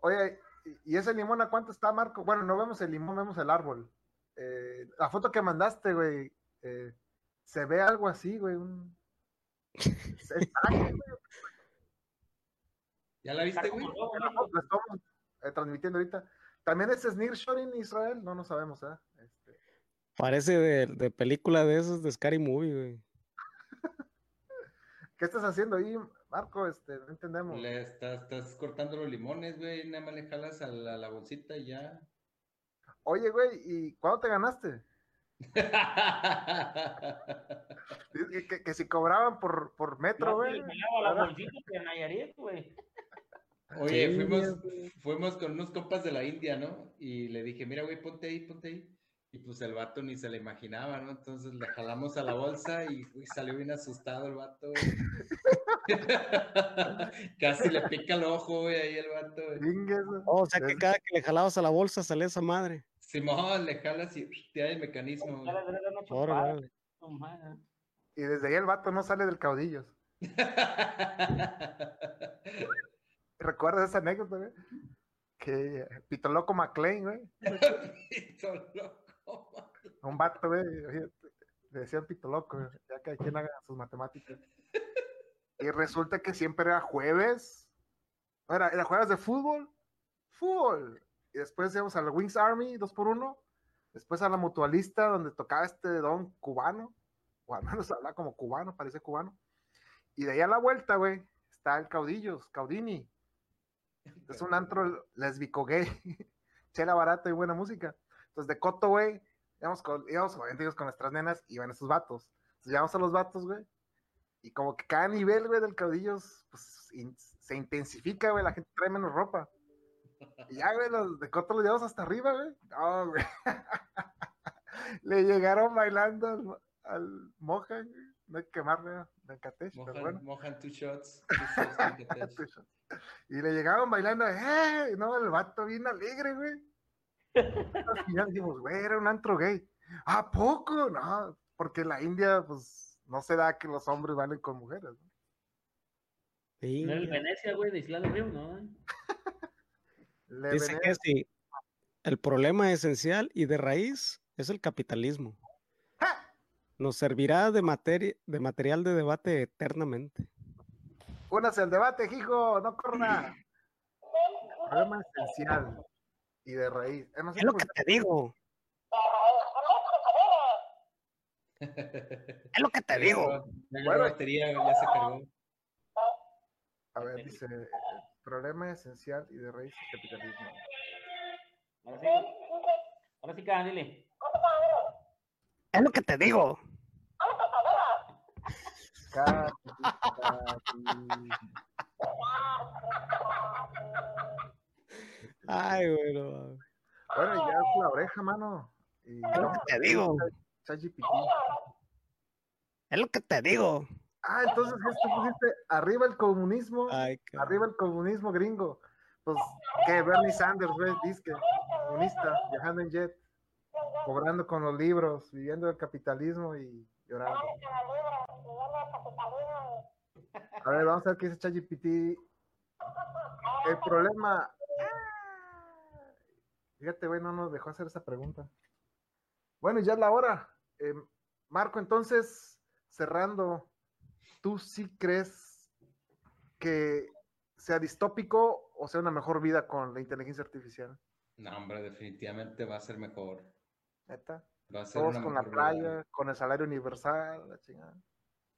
Oye, ¿y ese limón a cuánto está, Marco? Bueno, no vemos el limón, vemos el árbol. Eh, la foto que mandaste, güey, eh, se ve algo así, güey. Un... [LAUGHS] se- está, güey, ¿Ya la viste, güey? la estamos eh, transmitiendo ahorita. También es Nearshoring Israel, no lo sabemos, ¿eh? Este, Parece de, de película de esos de Scary Movie, güey. ¿Qué estás haciendo ahí, Marco? Este, no entendemos. Le estás, estás cortando los limones, güey. Nada más le jalas a la, la bolsita y ya. Oye, güey, ¿y cuándo te ganaste? [LAUGHS] Que, que- que si cobraban por, por metro, güey. le jalaba la bolsita de Nayarit, güey. Oye, Sí, fuimos, fuimos con unos compas de la India, ¿no? Y le dije, mira, güey, ponte ahí, ponte ahí. Y pues el vato ni se le imaginaba, ¿no? Entonces le jalamos a la bolsa y güey, salió bien asustado el vato, güey. [LAUGHS] Casi le pica el ojo, güey, ahí el vato, güey. Chingues, Oh, o sea que cada que le jalabas a la bolsa salía esa madre. Simón, le jalas y te da el mecanismo, Órale. Y desde ahí el vato no sale del caudillos. [LAUGHS] ¿Recuerdas esa anécdota, güey? Que Pito Loco McLean, güey. [LAUGHS] Pito loco. Un vato, güey. Le decían Pito Loco, ya que quien haga sus matemáticas. Y resulta que siempre era jueves. Era, era jueves de fútbol. Fútbol. Y después íbamos al Wings Army, dos por uno. Después a la mutualista, donde tocaba este don cubano. O al menos hablaba como cubano, parece cubano. Y de ahí a la vuelta, güey, está el Caudillos, Caudini. Es un antro lesbico gay. [LAUGHS] Chela barata y buena música. Entonces, de Coto, güey, íbamos con, íbamos, íbamos con nuestras nenas y iban esos vatos. Entonces, llegamos a los vatos, güey. Y como que cada nivel, güey, del Caudillos, pues, in- se intensifica, güey. La gente trae menos ropa. Y ya, güey, los de Coto los llevamos hasta arriba, güey. No, güey. [LAUGHS] Le llegaron bailando al, al Mohan, güey. No hay que quemarle pero Mojan, bueno. mojan two shots. [LAUGHS] two shots de Catech. Y le llegaban bailando, ¡eh! No, el vato bien alegre, güey. Al final dijimos, güey, era un antro gay. ¿A poco? No, porque la India, pues, no se da que los hombres bailen con mujeres. ¿no? Sí, No Venecia, güey, de Isla del Río, ¿no? Le Dice que sí. El problema esencial y de raíz Es el capitalismo. ¡Ja! Nos servirá de, materia, de material de debate eternamente. Únase al debate, hijo, no corra. [CLEARS THROAT] Problema esencial y de raíz. Es lo que te digo. [LAUGHS] Es lo que te digo. Ya Bueno. la batería ya se cargó. A ver, dice, eh, problema esencial y de raíz del capitalismo. Ahora sí. Ahora sí, cara, dile. Es lo que te digo. Capitalismo. Ay, bueno. Bueno, ya es la oreja, mano. Y Es lo que te digo. Es lo que te digo. Ah, entonces esto pusiste arriba el comunismo, Ay, arriba el comunismo gringo. Pues que Bernie Sanders, güey, disque, comunista, viajando en jet, cobrando con los libros, viviendo el capitalismo y llorando. A ver, vamos a ver qué dice ChatGPT. El problema. Fíjate, güey, no nos dejó hacer esa pregunta. Bueno, ya es la hora. Eh, Marco, entonces, cerrando, ¿tú sí crees que sea distópico o sea una mejor vida con la inteligencia artificial? No, hombre, definitivamente va a ser mejor. ¿Neta? Va a ser Todos una con la vida. playa, con el salario universal, la chingada.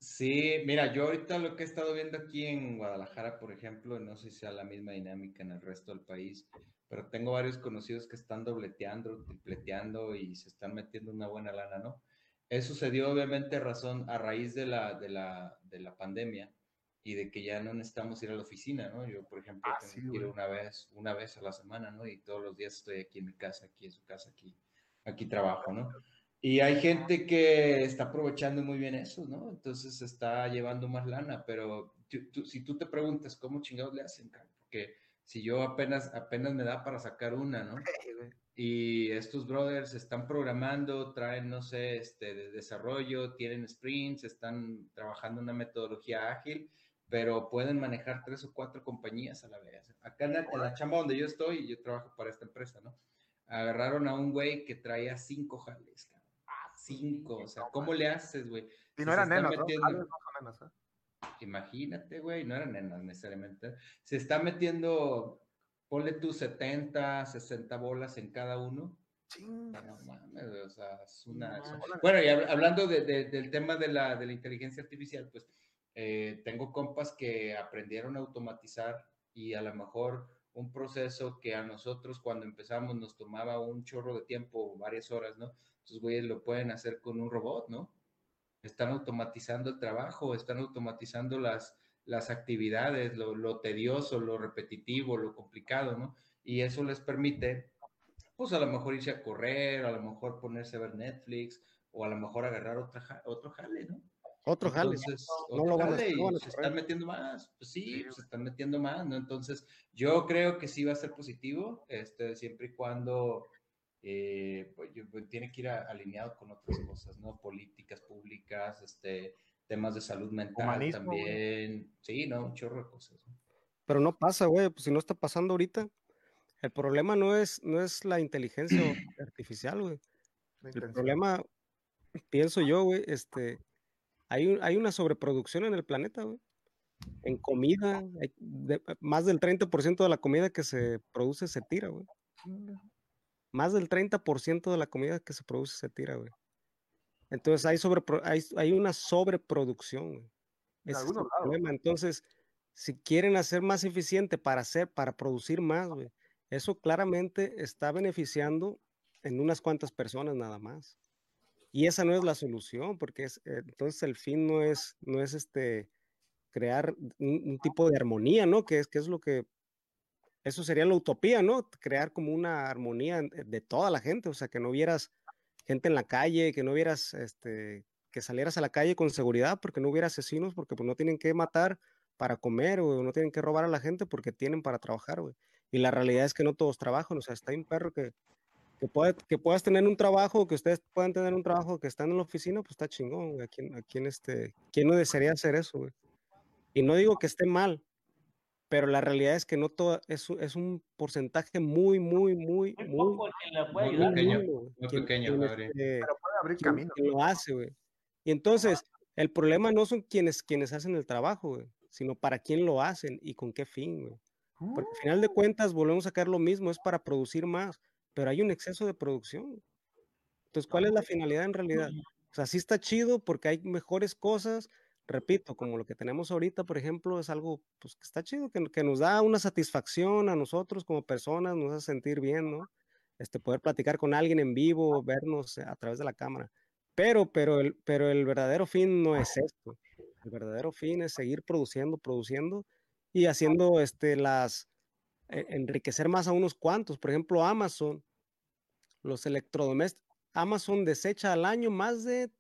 Sí, mira, yo ahorita lo que he estado viendo aquí en Guadalajara, por ejemplo, no sé si sea la misma dinámica en el resto del país, pero tengo varios conocidos que están dobleteando, tripleteando y se están metiendo una buena lana, ¿no? Eso sucedió obviamente razón, a raíz de la, de la, de la pandemia y de que ya no necesitamos ir a la oficina, ¿no? Yo, por ejemplo, Ah, tengo sí, que ir güey. una vez, una vez a la semana, ¿no? Y todos los días estoy aquí en mi casa, aquí en su casa, aquí, aquí trabajo, ¿no? Y hay gente que está aprovechando muy bien eso, ¿no? Entonces está llevando más lana, pero tú- tú- si tú te preguntas cómo chingados le hacen, porque si yo apenas, apenas me da para sacar una, ¿no? Y estos brothers están programando, traen, no sé, este, de desarrollo, tienen sprints, están trabajando una metodología ágil, pero pueden manejar tres o cuatro compañías a la vez. Acá en la, en la chamba donde yo estoy, yo trabajo para esta empresa, ¿no? Agarraron a un güey que traía cinco jales, cabrón. Cinco, o sea, ¿cómo le haces, güey? Y Si no eran nenas, metiendo- no ¿eh? Imagínate, güey, no eran nenas necesariamente. Se está metiendo, ponle tú 70, 60 bolas en cada uno. Chingas. No mames, o sea, es una... No. Bueno, y hab- hablando de- de- del tema de la, de la inteligencia artificial, pues eh, tengo compas que aprendieron a automatizar y a lo mejor un proceso que a nosotros cuando empezamos nos tomaba un chorro de tiempo, varias horas, ¿no? Esos güeyes lo pueden hacer con un robot, ¿no? Están automatizando el trabajo, están automatizando las, las actividades, lo, lo tedioso, lo repetitivo, lo complicado, ¿no? Y eso les permite, pues a lo mejor irse a correr, a lo mejor ponerse a ver Netflix, o a lo mejor agarrar otra, otro jale, ¿no? Otro jale. Entonces, no otro lo van a- jale, no van a y se están metiendo más. Pues sí, Sí, pues se están metiendo más, ¿no? Entonces, yo creo que sí va a ser positivo, este, siempre y cuando eh, pues, pues, tiene que ir a- alineado con otras cosas, ¿no? Políticas públicas, este, temas de salud mental Humanismo, güey. también. Sí, ¿no? Un chorro de cosas. ¿no? Pero no pasa, güey. Pues si no está pasando ahorita, el problema no es, no es la inteligencia [CLEARS THROAT] artificial, güey. El problema, pienso yo, güey, este, hay, un- hay una sobreproducción en el planeta, güey. En comida, hay de- más del 30% de la comida que se produce se tira, güey. Más del 30% de la comida que se produce se tira, güey. Entonces hay, sobrepro- hay, hay una sobreproducción, güey. En Ese es el problema. Entonces, si quieren hacer más eficiente para hacer, para producir más, güey, eso claramente está beneficiando en unas cuantas personas nada más. Y esa no es la solución, porque es, eh, entonces el fin no es, no es este crear un, un tipo de armonía, ¿no? Que es, que es lo que, eso sería la utopía, ¿no? Crear como una armonía en- de toda la gente, o sea, que no vieras gente en la calle, que no vieras, este, que salieras a la calle con seguridad, porque no hubiera asesinos, porque pues no tienen que matar para comer, o no tienen que robar a la gente porque tienen para trabajar, güey. Y la realidad es que no todos trabajan, o sea, está un perro que, que, puede- que puedas tener un trabajo, que ustedes puedan tener un trabajo que están en la oficina, pues está chingón, güey. ¿A quién, a quién, este, quién no desearía hacer eso, güey? Y no digo que esté mal, pero la realidad es que no todo, es, un- es un porcentaje muy, muy, muy, Muy muy, poco el que le puede muy ayudar. pequeño. mínimo, güey, muy quien- pequeño, quien, Adri. este, Pero puede abrir quien- camino. lo hace, güey. Y entonces, el problema no son quienes, quienes hacen el trabajo, güey, sino para quién lo hacen y con qué fin, güey. Porque al final de cuentas volvemos a sacar lo mismo, es para producir más, pero hay un exceso de producción. Entonces, ¿cuál es la finalidad en realidad? O sea, sí está chido porque hay mejores cosas, repito, como lo que tenemos ahorita, por ejemplo, es algo pues, que está chido, que, que nos da una satisfacción a nosotros como personas, nos hace sentir bien, ¿no? Este, poder platicar con alguien en vivo, vernos a través de la cámara. Pero, pero, el, pero el verdadero fin no es esto. El verdadero fin es seguir produciendo, produciendo y haciendo este, las, e- enriquecer más a unos cuantos. Por ejemplo, Amazon, los electrodomésticos, Amazon desecha al año más de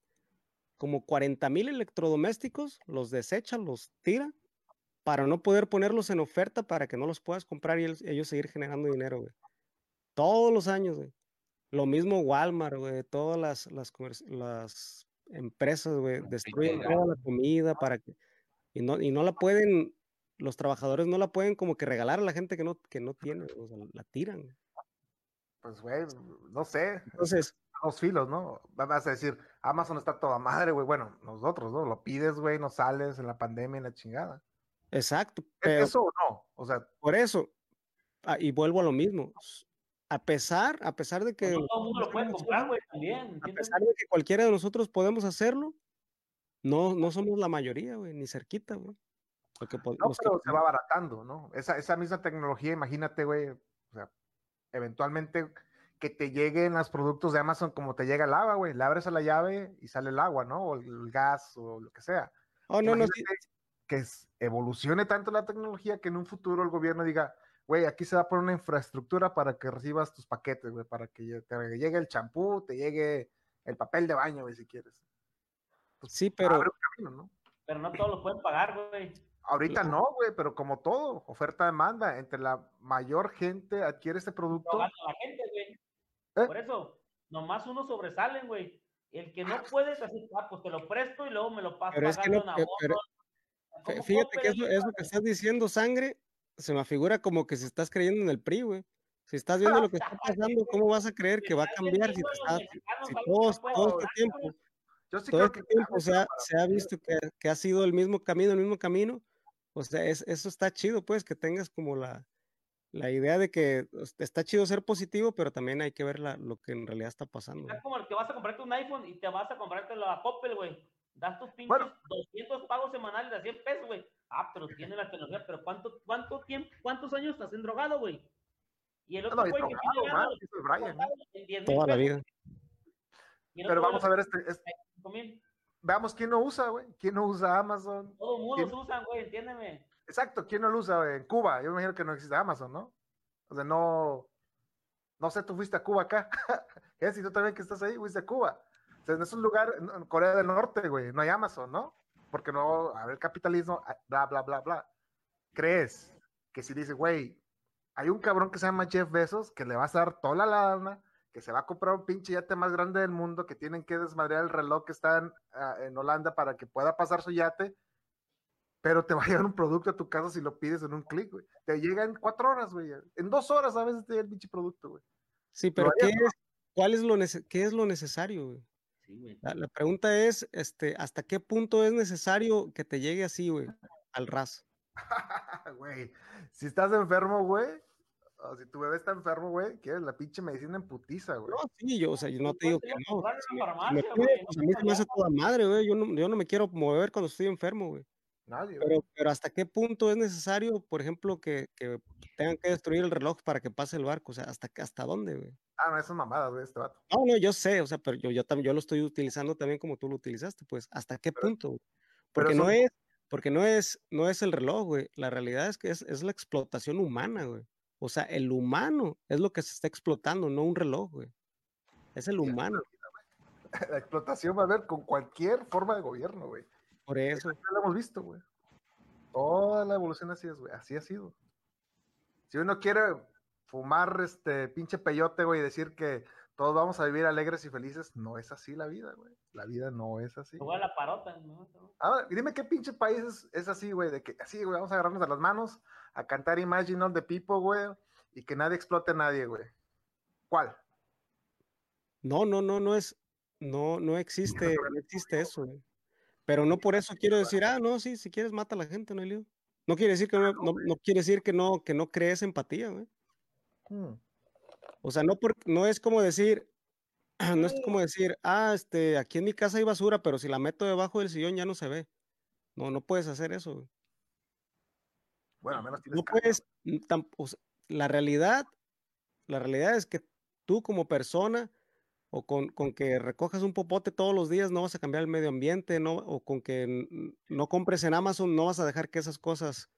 como 40 mil electrodomésticos, los desecha, los tira, para no poder ponerlos en oferta para que no los puedas comprar y ellos, ellos seguir generando dinero, güey. Todos los años, güey. Lo mismo Walmart, güey, todas las, las, empresas, güey, destruyen toda la comida para que, y no, y no la pueden, los trabajadores no la pueden como que regalar a la gente que no, que no tiene, o sea, la tiran. Pues, güey, no sé. Entonces, Dos filos, ¿no? Vas a decir, Amazon está toda madre, güey. Bueno, nosotros, ¿no? Lo pides, güey, no sales en la pandemia, en la chingada. exacto, ¿Es pero eso o no? O sea, por eso, ah, y vuelvo a lo mismo, a pesar, a pesar de que... Pues no todo el mundo lo puede comprar, güey, también. A pesar de que cualquiera de nosotros podemos hacerlo, no, no somos la mayoría, güey, ni cerquita, güey. No, que pero se va abaratando, ¿no? Esa, esa misma tecnología, imagínate, güey, o sea, eventualmente que te lleguen los productos de Amazon como te llega el agua, güey. Le abres a la llave y sale el agua, ¿no? O el, gas o lo que sea. Oh, no, no, sí, que evolucione tanto la tecnología que en un futuro el gobierno diga, güey, aquí se va a poner una infraestructura para que recibas tus paquetes, güey, para que te llegue el champú, te llegue el papel de baño, güey, si quieres. sí, pero Abre un camino, ¿no? Pero no todos lo pueden pagar, güey. Ahorita no, güey, pero como todo, oferta-demanda, entre la mayor gente adquiere este producto, la gente, güey. ¿Eh? Por eso, nomás unos sobresalen, güey. El que no puede, te hace, ah, pues te lo presto y luego me lo pasas Pero es que abono. pero- ¿Cómo fí- fíjate que eso, eso que estás diciendo, sangre, se me afigura como que si estás creyendo en el PRI, güey. Si estás viendo lo que está [LAUGHS] pasando, ¿cómo vas a creer que va a cambiar si, está- si que todos, pueden todo este tiempo, güey. yo sí todo este que tiempo se ha, se ha visto que, que ha sido el mismo camino, el mismo camino. O sea, es, eso está chido, pues, que tengas como la, la idea de que pues, está chido ser positivo, pero también hay que ver la- lo que en realidad está pasando. Güey. como el que vas a comprarte un iPhone y te vas a comprarte la Coppel, güey. Das tus pinches Bueno. 200 pagos semanales de 100 pesos, güey. Ah, pero [LAUGHS] tiene la tecnología, pero ¿cuánto, cuánto tiempo, cuántos años estás en drogado, güey? Y el No, otro no, güey que drogado, tiene es ¿no? en 10 mil Toda la vida. Pero vamos a ver este, este- lo- 5,000. veamos quién no usa, güey, quién no usa Amazon. Todo el mundo ¿Quién? se usan, güey, entiéndeme. Exacto, ¿quién no lo usa en Cuba? Yo me imagino que no existe Amazon, ¿no? O sea, no, no sé, tú fuiste a Cuba acá. [LAUGHS] Es y tú también que estás ahí, fuiste a Cuba. O sea, en esos lugares, en Corea del Norte, güey, no hay Amazon, ¿no? Porque no, a ver, capitalismo, ah, bla, bla, bla, bla. ¿Crees que si dice, güey, hay un cabrón que se llama Jeff Bezos que le va a dar toda la lana, que se va a comprar un pinche yate más grande del mundo, que tienen que desmadrear el reloj que está en, ah, en Holanda para que pueda pasar su yate, pero te va a llegar un producto a tu casa si lo pides en un clic, güey. Te llega en cuatro horas, güey. En dos horas a veces te llega el pinche producto, güey. Sí, pero ¿qué es, ¿cuál es lo, qué es lo necesario, güey? Sí, güey. La, la pregunta es, este, ¿hasta qué punto es necesario que te llegue así, güey, al ras? [LAUGHS] Güey, si estás enfermo, güey, o si tu bebé está enfermo, güey, quieres la pinche medicina en putiza, güey. No, sí, yo, o sea, yo no te Puedes digo que no. Si me, me pues a mí se me pasa hace toda madre, güey. Yo no, yo no me quiero mover cuando estoy enfermo, güey. Nadie. Pero, pero ¿hasta qué punto es necesario, por ejemplo, que, que tengan que destruir el reloj para que pase el barco? O sea, ¿hasta, hasta dónde, güey? Ah, no, esas mamadas, güey, este vato. No, no, yo sé, o sea, pero yo, yo también yo lo estoy utilizando también como tú lo utilizaste, pues, ¿hasta qué Pero- punto? güey? Porque no es, porque no es, no es el reloj, güey. La realidad es que es, es la explotación humana, güey. O sea, el humano es lo que se está explotando, no un reloj, güey. Es el humano, [LAUGHS] La explotación va a haber con cualquier forma de gobierno, güey. Por eso. Ya lo hemos visto, güey. Toda la evolución así es, güey. Así ha sido. Si uno quiere fumar este pinche peyote, güey, y decir que todos vamos a vivir alegres y felices. No es así la vida, güey. La vida no es así. Igual la parota, ¿no? Ahora, dime qué pinche país es, es así, güey, de que así, güey, vamos a agarrarnos de las manos a cantar Imagine All the People, güey, y que nadie explote a nadie, güey. ¿Cuál? No, no, no, no es, no, no existe, no existe eso, güey. Pero no por eso quiero decir, ah, no, sí, si quieres mata a la gente, no hay lío. No quiere decir que no, no, no quiere decir que no, que no crees empatía, güey. Hmm. O sea, no, por, no es como decir, [CLEARS THROAT] no es como decir, ah, este, aquí en mi casa hay basura, pero si la meto debajo del sillón ya no se ve. No, no puedes hacer eso. güey. Bueno, al menos tienes No puedes, o sea, la realidad, la realidad es que tú como persona o con, con que recojas un popote todos los días no vas a cambiar el medio ambiente, no, o con que no compres en Amazon no vas a dejar que esas cosas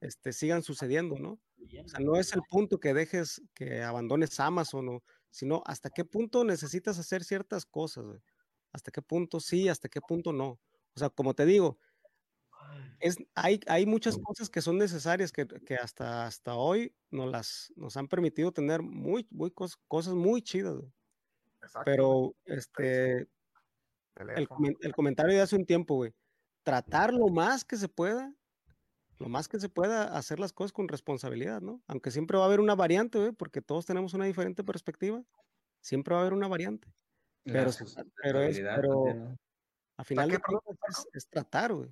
este, sigan sucediendo, ¿no? O sea, no es el punto que dejes, que abandones Amazon, o, sino hasta qué punto necesitas hacer ciertas cosas, güey. Hasta qué punto sí, hasta qué punto no. O sea, como te digo, es, hay, hay muchas cosas que son necesarias que, que hasta, hasta hoy nos, las, nos han permitido tener muy, muy cos- cosas muy chidas, güey. Exacto, Pero este, el, el comentario de hace un tiempo, güey, tratar lo más que se pueda, lo más que se pueda hacer las cosas con responsabilidad, ¿no? Aunque siempre va a haber una variante, güey, porque todos tenemos una diferente perspectiva, siempre va a haber una variante. Pero, pero es, pero también, ¿no? a final de cuentas es, es tratar, güey.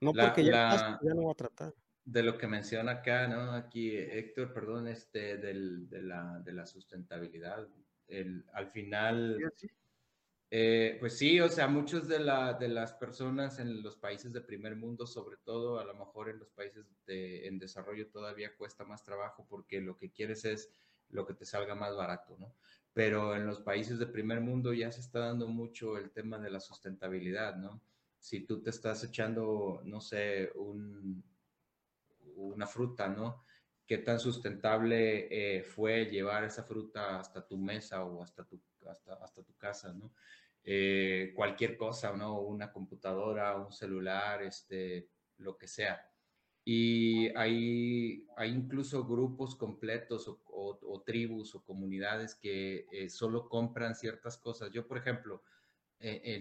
No La- porque ya, la- estás, ya no va a tratar. de lo que menciona acá, ¿no? Aquí Héctor, perdón, este, del, de, la, de la sustentabilidad. El, al final, eh, pues sí, o sea, muchos de, la, de las personas en los países de primer mundo, sobre todo, a lo mejor en los países de, en desarrollo todavía cuesta más trabajo porque lo que quieres es lo que te salga más barato, ¿no? Pero en los países de primer mundo ya se está dando mucho el tema de la sustentabilidad, ¿no? Si tú te estás echando, no sé, un, una fruta, ¿no? ¿Qué tan sustentable eh, fue llevar esa fruta hasta tu mesa o hasta tu, hasta, hasta tu casa, ¿no? Eh, cualquier cosa, ¿no? Una computadora, un celular, este, lo que sea. Y hay, hay incluso grupos completos o, tribus o comunidades que eh, solo compran ciertas cosas. Yo, por ejemplo,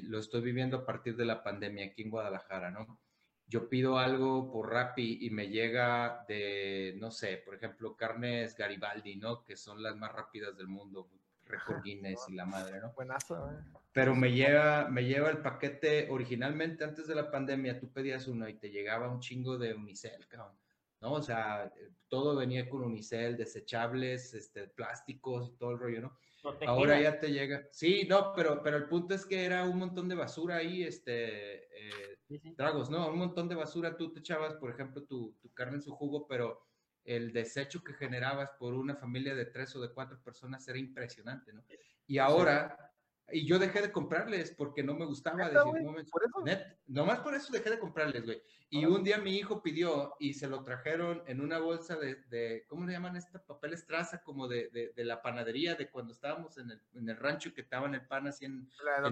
lo estoy viviendo a partir de la pandemia aquí en Guadalajara, ¿no? Yo pido algo por Rappi y me llega de, no sé, por ejemplo, carnes Garibaldi, ¿no? Que son las más rápidas del mundo, récord [LAUGHS] Guinness y la madre, ¿no? Buenazo, güey. Pero me lleva, me lleva el paquete, originalmente antes de la pandemia, tú pedías uno y te llegaba un chingo de unicel, cabrón, ¿no? O sea, eh, todo venía con unicel, desechables, este, plásticos y todo el rollo, ¿no? Protegida. Ahora ya te llega. Sí, no, pero, pero el punto es que era un montón de basura ahí, este, eh, Sí, sí. tragos, ¿no? Un montón de basura. Tú te echabas, por ejemplo, tu, tu carne en su jugo, pero el desecho que generabas por una familia de tres o de cuatro personas era impresionante, ¿no? Y ahora, y yo dejé de comprarles porque no me gustaba ¿Neta, decir, no ¿Por eso? Net- nomás por eso dejé de comprarles, güey. Y Órale. un día mi hijo pidió y se lo trajeron en una bolsa de, de ¿cómo le llaman esta? Papel estraza, como de, de, de la panadería de cuando estábamos en el, en el rancho que estaban el pan así en,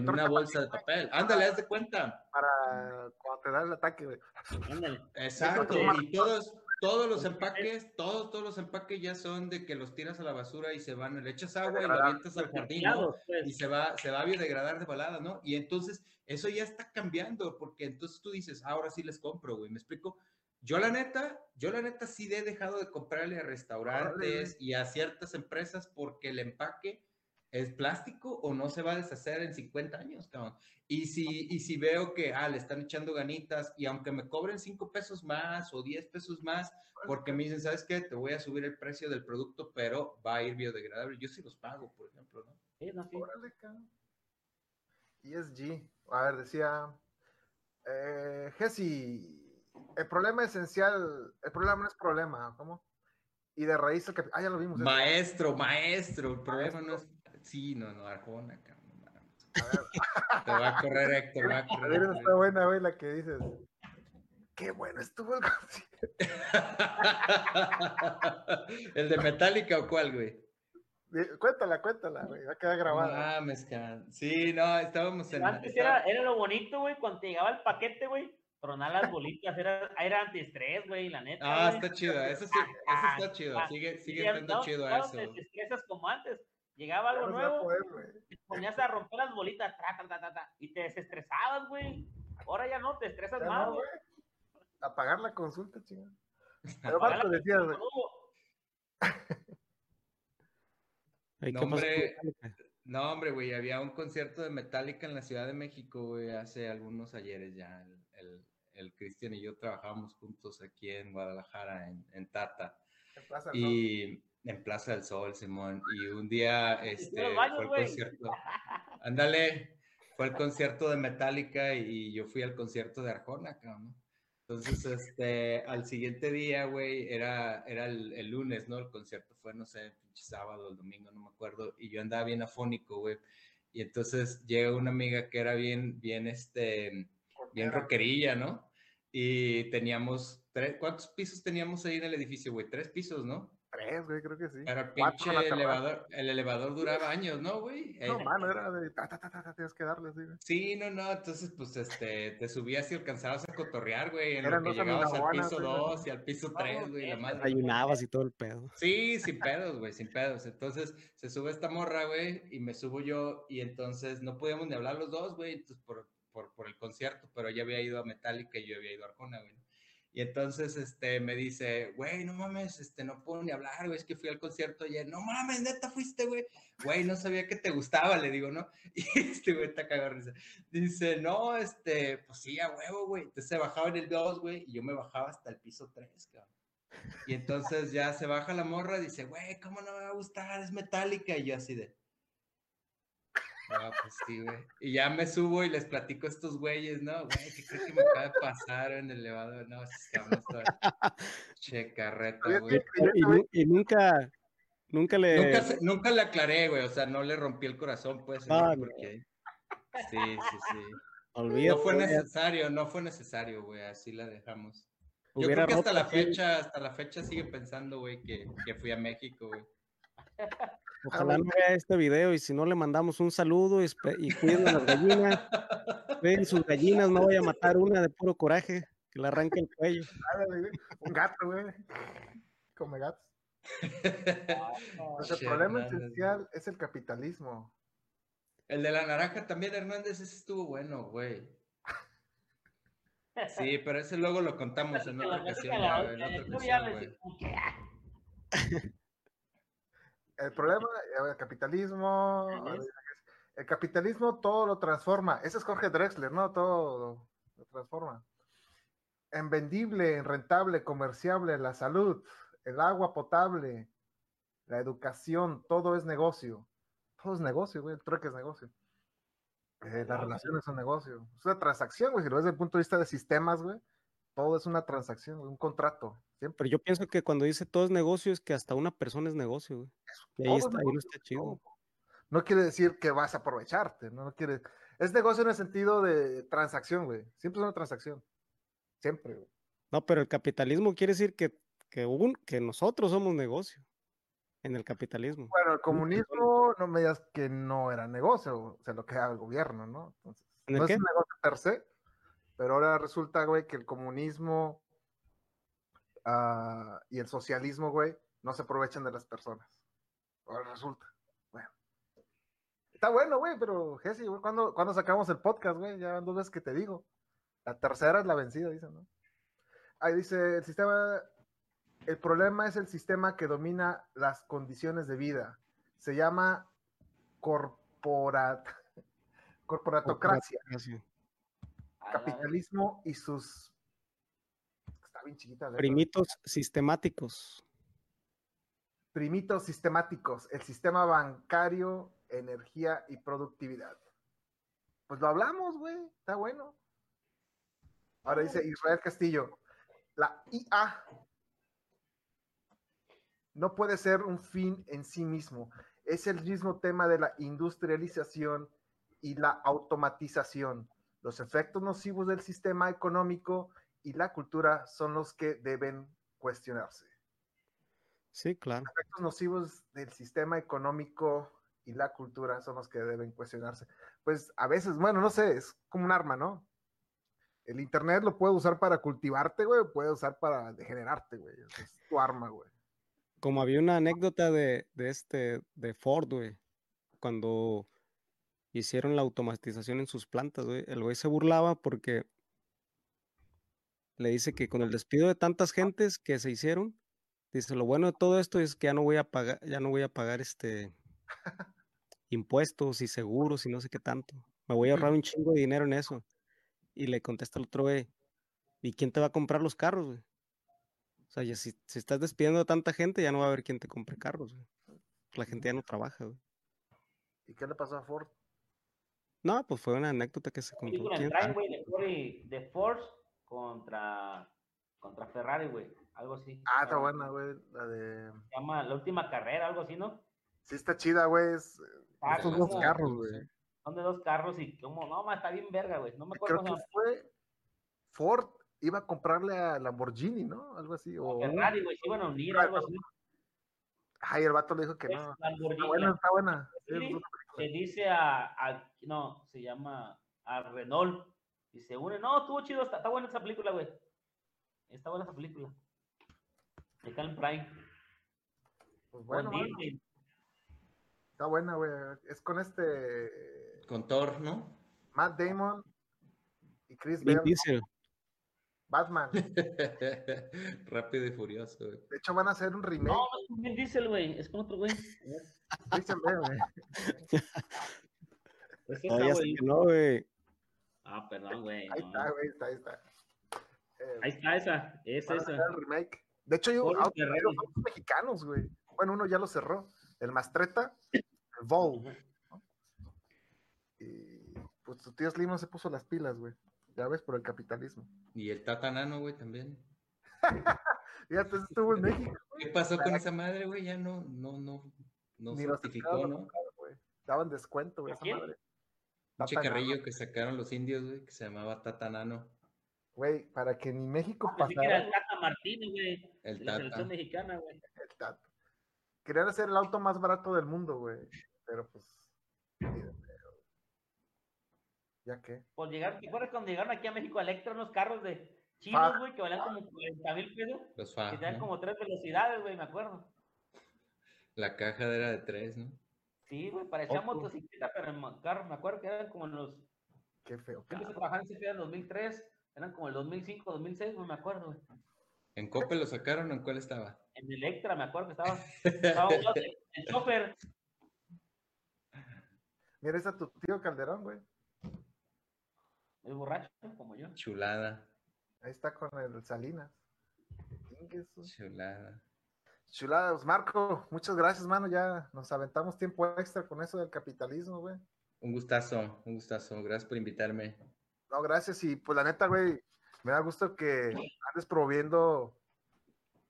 una bolsa de papel. Ándale, haz de cuenta. Para cuando te da el ataque, güey. Ándale. Exacto. Y todos, todos los empaques, todos, todos los empaques ya son de que los tiras a la basura y se van, le echas agua y lo avientas al jardín, pues. y se va, se va a biodegradar de balada, ¿no? Y entonces eso ya está cambiando, porque entonces tú dices, ahora sí les compro, güey, ¿me explico? Yo la neta, yo la neta sí he dejado de comprarle a restaurantes y a ciertas empresas porque el empaque es plástico o no se va a deshacer en 50 años, cabrón. Y si, y si veo que, ah, le están echando ganitas y aunque me cobren 5 pesos más o 10 pesos más, porque me dicen, ¿sabes qué? Te voy a subir el precio del producto, pero va a ir biodegradable. Yo sí los pago, por ejemplo, ¿no? Sí, no, sí. Órale, cabrón. ESG. A ver, decía. Eh, Jesse, el problema esencial. El problema no es problema, ¿cómo? Y de raíz el capi- Ah, ya lo vimos. eso. Maestro, maestro, el problema no es. Sí, no, no, Arjona, cabrón. no. A ver, [LAUGHS] Te va a correr Héctor, va a a correr. ver, está buena, güey, la que dices. Qué bueno estuvo el concierto. [LAUGHS] ¿El de Metallica o cuál, güey? Di- Cuéntala, cuéntala, güey. Va a quedar No grabada. mames, cabrón. Sí, no, estábamos en. Antes era, era lo bonito, güey, cuando te llegaba el paquete, güey, tronar las bolitas, era, era antiestrés, güey, la neta. Ah, güey. está chido, eso sí, eso está chido. Ah, Sigue, sigue estando no- chido no eso. te estresas como antes. Llegaba algo nuevo, poder, te ponías a romper las bolitas, tra, ta, ta, ta, ta, y te desestresabas, güey. Ahora ya no, te estresas Ya más, no, güey. güey. A pagar la consulta, chingada. [LAUGHS] Pero Marco la decía, güey, No, ¿qué hombre. No, hombre, güey, había un concierto de Metallica en la Ciudad de México, güey, hace algunos ayeres ya. El, el, el Cristian y yo trabajábamos juntos aquí en Guadalajara, en, en Tata. Plaza del Sol. En Plaza del Sol, Simón. Y un día, este, baños, fue el concierto. Ándale, fue el concierto de Metallica y yo fui al concierto de Arjona, cabrón. Entonces, este, al siguiente día, güey, era, era el, el lunes, ¿no? El concierto fue, no sé, pinche sábado, el domingo, no me acuerdo. Y yo andaba bien afónico, güey. Y entonces llega una amiga que era bien, bien, este, bien rockerilla, ¿no? Y teníamos tres, ¿cuántos pisos teníamos ahí en el edificio, güey? Tres pisos, ¿no? Tres, güey, creo que sí. Pero el pinche terraza. elevador, el elevador duraba [LAUGHS] años, ¿no, güey? No, Eh, mano, era de ta, ta, ta, ta, ta, tienes que darle así, güey. Sí, no, no, entonces pues este, te subías y alcanzabas a cotorrear, güey, en Eran lo que llegabas al piso güey. 2 y al piso 3, güey, la madre. Desayunabas y todo el pedo. Sí, sin pedos, güey, sin pedos. Entonces se sube esta morra, güey, y me subo yo, y entonces no podíamos ni hablar los dos, güey, entonces por, por, por el concierto, pero ella había ido a Metallica y yo había ido a Arjona, güey. Y entonces este, me dice, güey, no mames, este, no puedo ni hablar, güey, es que fui al concierto ayer. No mames, neta fuiste, güey. Güey, no sabía que te gustaba, le digo, ¿no? [LAUGHS] Y este güey está cagado risa. Dice, no, este, pues sí, a huevo, güey. Entonces se bajaba en el 2, güey, y yo me bajaba hasta el piso 3, cabrón. Y entonces ya se baja la morra dice, güey, ¿cómo no me va a gustar? Es metálica. Y yo así de. Pues sí, güey. Y ya me subo y les platico a estos güeyes, ¿no? Güey, ¿qué crees que me acaba de pasar en el elevador? No, se llama esta che carreta, güey. y, nu- y nunca, nunca le. Nunca, le aclaré, güey. O sea, no le rompí el corazón, pues. Ah, porque... Sí, sí, sí. olvídate, No fue necesario, no fue necesario, güey. Así la dejamos. Yo creo que hasta la fecha, hasta la fecha sigue pensando, güey, que, que fui a México, güey. Ojalá no vea este video y si no le mandamos un saludo y, y cuiden a las gallinas. Cuiden sus gallinas, no vaya a matar una de puro coraje, que le arranque el cuello. Un gato, güey. Come gatos. [LAUGHS] Pues el problema esencial es el capitalismo. El de la naranja también, Hernández, ese estuvo bueno, güey. Sí, pero ese luego lo contamos en [LAUGHS] otra ocasión, ya, en otra ocasión, güey. El problema, eh, el capitalismo, el capitalismo todo lo transforma. Ese es Jorge Drexler, ¿no? Todo lo transforma. En vendible, en rentable, comerciable, la salud, el agua potable, la educación, todo es negocio. Todo es negocio, güey. El trueque es negocio. Eh, la relación es un negocio. Es una transacción, güey. Si lo ves desde el punto de vista de sistemas, güey, todo es una transacción, un contrato. Siempre. Pero yo pienso que cuando dice todo es negocio, es que hasta una persona es negocio, güey. Y ahí, está, ahí no está chido. No quiere decir que vas a aprovecharte, ¿no? No quiere... Es negocio en el sentido de transacción, güey. Siempre es una transacción. Siempre, güey. No, pero el capitalismo quiere decir que, que, un, que nosotros somos negocio en el capitalismo. Bueno, el comunismo, no me digas que no era negocio, o sea, lo que era el gobierno, ¿no? Entonces, ¿En el no qué? es un negocio per se, pero ahora resulta, güey, que el comunismo ah, y el socialismo, güey, no se aprovechan de las personas. Ahora resulta. Bueno. Está bueno, güey, pero Jesse, güey, ¿cuándo, sacamos el podcast, güey? Ya dos veces que te digo. La tercera es la vencida, dicen, ¿no? Ahí dice, el sistema, el problema es el sistema que domina las condiciones de vida. Se llama corporat, [LAUGHS] corporatocracia, Gracias. Capitalismo y sus... Está bien chiquita. Primitos sistemáticos. primitos sistemáticos, el sistema bancario, energía y productividad. Pues lo hablamos, güey, está bueno. Ahora dice Israel Castillo, la IA no puede ser un fin en sí mismo, es el mismo tema de la industrialización y la automatización. Los efectos nocivos del sistema económico y la cultura son los que deben cuestionarse Sí, claro. efectos nocivos del sistema económico y la cultura son los que deben cuestionarse. Pues a veces, bueno, no sé, es como un arma, ¿no? El internet lo puede usar para cultivarte, güey, puede usar para degenerarte, güey. Es tu arma, güey. Como había una anécdota de, de este, de Ford, güey, cuando hicieron la automatización en sus plantas, güey. El güey se burlaba porque le dice que con el despido de tantas gentes que se hicieron, dice, lo bueno de todo esto es que ya no voy a pagar, ya no voy a pagar este impuestos y seguros y no sé qué tanto. Me voy a ahorrar un chingo de dinero en eso. Y le contesta el otro, güey, ¿y quién te va a comprar los carros, güey? O sea, ya si, si estás despidiendo a tanta gente, ya no va a haber quien te compre carros, güey. La gente ya no trabaja, güey. ¿Y qué le pasó a Ford? No, pues fue una anécdota que se contó. película en ¿quién Prime, sabe? güey, de Ford- de Force contra, contra Ferrari, güey. Algo así. Ah, está buena, güey. La de. Se llama La Última Carrera, algo así, ¿no? Sí, está chida, güey. es- Ah, Estos dos carros, güey. Son de dos carros y como, no, ma, está bien verga, güey. No me acuerdo Creo que fue Ford iba a comprarle a Lamborghini, ¿no? Algo así. O... Ferrari, güey, se iban a unir, algo así. Ay, el vato le dijo que Es no. Está buena, está buena. Sí, se dice a, a- no, se llama a Renault y se une. No, estuvo chido, está, está buena esa película, güey. Está buena esa película. Está en Prime. Pues bueno, Disney. está buena, güey. Es con este Con Thor, ¿no? Matt Damon y Chris Bell. Batman. [LAUGHS] Rápido y furioso, güey. De hecho, van a hacer un remake. No, es con Vin Diesel, güey. Es con otro güey. Bale, güey. [LAUGHS] Es No, ya güey. que no, güey. Ah, perdón, güey. Ahí no. está, güey. Está, ahí está. Eh, Ahí está esa. Es van a esa. hacer el remake. De hecho, yo, los autos mexicanos, güey. Bueno, uno ya lo cerró. El Mastreta, el Vol. ¿no? Y pues tu tío Slim no se puso las pilas, güey. Ya ves, por el capitalismo. Y el Tata Nano, güey, también. [LAUGHS] Fíjate, ese estuvo en México. ¿Qué pasó con esa madre, güey? Ya no, no, no, no Ni certificó, ¿no? güey. Daban descuento, güey, esa ¿Quién? madre. Un Tata chacarrillo que sacaron los indios, güey, que se llamaba Tata Nano. Güey, para que ni México que era pasara el Tata Martínez, güey. El la Tata. selección mexicana, güey. el Tato. Querían hacer el auto más barato del mundo, güey. Pero pues. ¿Ya qué? Por llegar, ¿te acuerdas cuando llegaron aquí a México a Electra unos carros de chinos, güey, que valían como 40 mil pesos? Los Que FA, tenían ¿no? como tres velocidades, güey, me acuerdo. La caja era de tres, ¿no? Sí, güey, parecía Ojo. motocicleta, pero en carro, me acuerdo que eran como en los. Qué feo. Yo empecé a trabajar en en 2003, eran como el 2005, 2006, güey, me acuerdo, güey. ¿En Cope lo sacaron o en cuál estaba? En Electra, me acuerdo que estaba. estaba un el chofer. Mira, es tu tío Calderón, güey. El borracho, como yo. Chulada, Ahí está con el Salinas. Su- chulada. Chuladas, Marco, muchas gracias, mano. Ya nos aventamos tiempo extra con eso del capitalismo, güey. Un gustazo, un gustazo. Gracias por invitarme. No, gracias. Y pues la neta, güey, me da gusto que andes promoviendo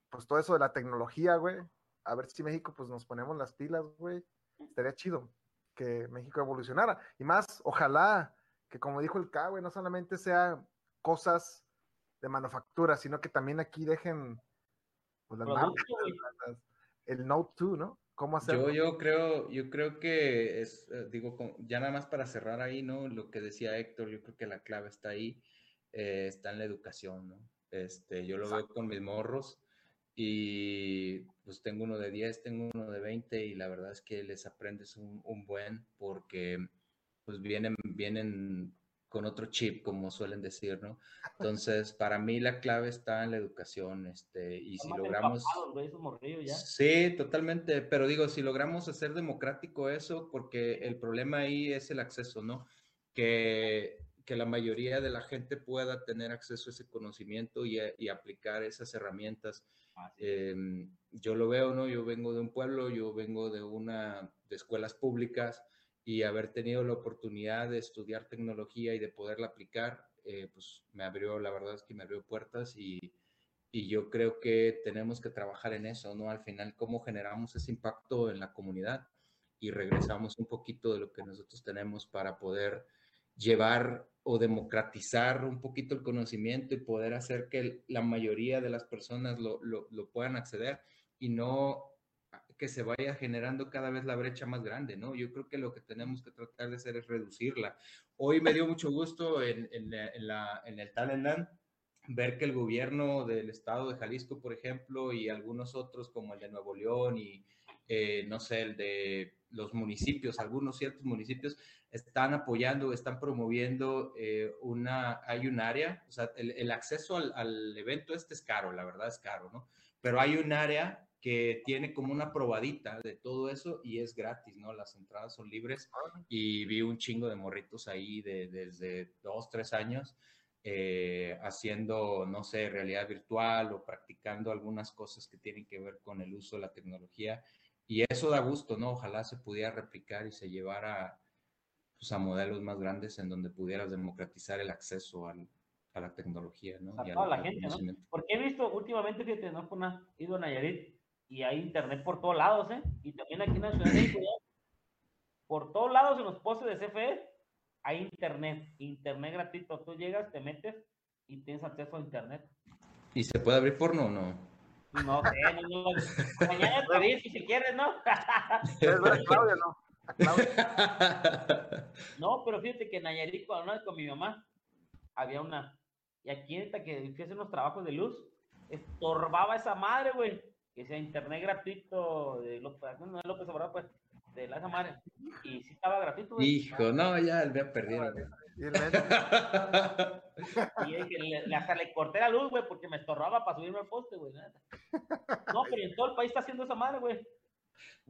pues todo eso de la tecnología, güey. A ver si México pues nos ponemos las pilas, güey. Estaría chido que México evolucionara. Y más, ojalá que como dijo el K, güey, no solamente sea cosas de manufactura, sino que también aquí dejen pues, las marcas, Producto, güey. las- el Note 2, ¿no? ¿Cómo hacerlo? Yo, yo creo, yo creo que es, eh, digo, con- ya nada más para cerrar ahí, ¿no? Lo que decía Héctor, yo creo que la clave está ahí, eh, está en la educación, ¿no? Este, yo lo veo con mis morros y pues tengo uno de 10, tengo uno de 20 y la verdad es que les aprendes un, un buen porque pues vienen, vienen con otro chip, como suelen decir, ¿no? Entonces, para mí la clave está en la educación, este, y si logramos... ya. Sí, totalmente, pero digo, si logramos hacer democrático eso, porque el problema ahí es el acceso, ¿no? Que, que la mayoría de la gente pueda tener acceso a ese conocimiento y, a- y aplicar esas herramientas. Ah, sí. Eh, yo lo veo, ¿no? Yo vengo de un pueblo, yo vengo de una, de escuelas públicas y haber tenido la oportunidad de estudiar tecnología y de poderla aplicar, eh, pues me abrió, la verdad es que me abrió puertas y, y yo creo que tenemos que trabajar en eso, ¿no? Al final, cómo generamos ese impacto en la comunidad y regresamos un poquito de lo que nosotros tenemos para poder llevar o democratizar un poquito el conocimiento y poder hacer que la mayoría de las personas lo, lo, lo puedan acceder y no que se vaya generando cada vez la brecha más grande, ¿no? Yo creo que lo que tenemos que tratar de hacer es reducirla. Hoy me dio mucho gusto en, en, en la, el Talentland ver que el gobierno del estado de Jalisco, por ejemplo, y algunos otros como el de Nuevo León y, eh, no sé, el de los municipios, algunos ciertos municipios están apoyando, están promoviendo eh, una, hay un área, o sea, el, el acceso al, al, evento este es caro, la verdad es caro, ¿no? Pero hay un área que tiene como una probadita de todo eso y es gratis, ¿no? Las entradas son libres y vi un chingo de morritos ahí de, desde dos, tres años eh, haciendo, no sé, realidad virtual o practicando algunas cosas que tienen que ver con el uso de la tecnología. Y eso da gusto, ¿no? Ojalá se pudiera replicar y se llevara pues, a modelos más grandes en donde pudieras democratizar el acceso al, a la tecnología, ¿no? A toda la gente, ¿no? Porque he visto últimamente, que no una, ido a Nayarit y hay internet por todos lados, ¿eh? Y también aquí en la Ciudad de México, por todos lados en los postes de CFE hay internet, internet gratuito. Tú llegas, te metes y tienes acceso a internet. ¿Y se puede abrir porno o no? No sé, no, no. Mañana te si quieres, ¿no? Claudia, no? no, pero fíjate que en Nayarit, cuando no con mi mamá, había una. Y aquí, esta que fui unos trabajos de luz, estorbaba esa madre, güey. Que sea internet gratuito de López, no, López Obrador, pues de la madre. Y sí estaba gratuito. Hijo, no, ya el había perdido. y [LAUGHS] le, hasta le corté la luz, güey, porque me estorraba para subirme al poste, güey. No, pero en todo el país está haciendo esa madre, güey.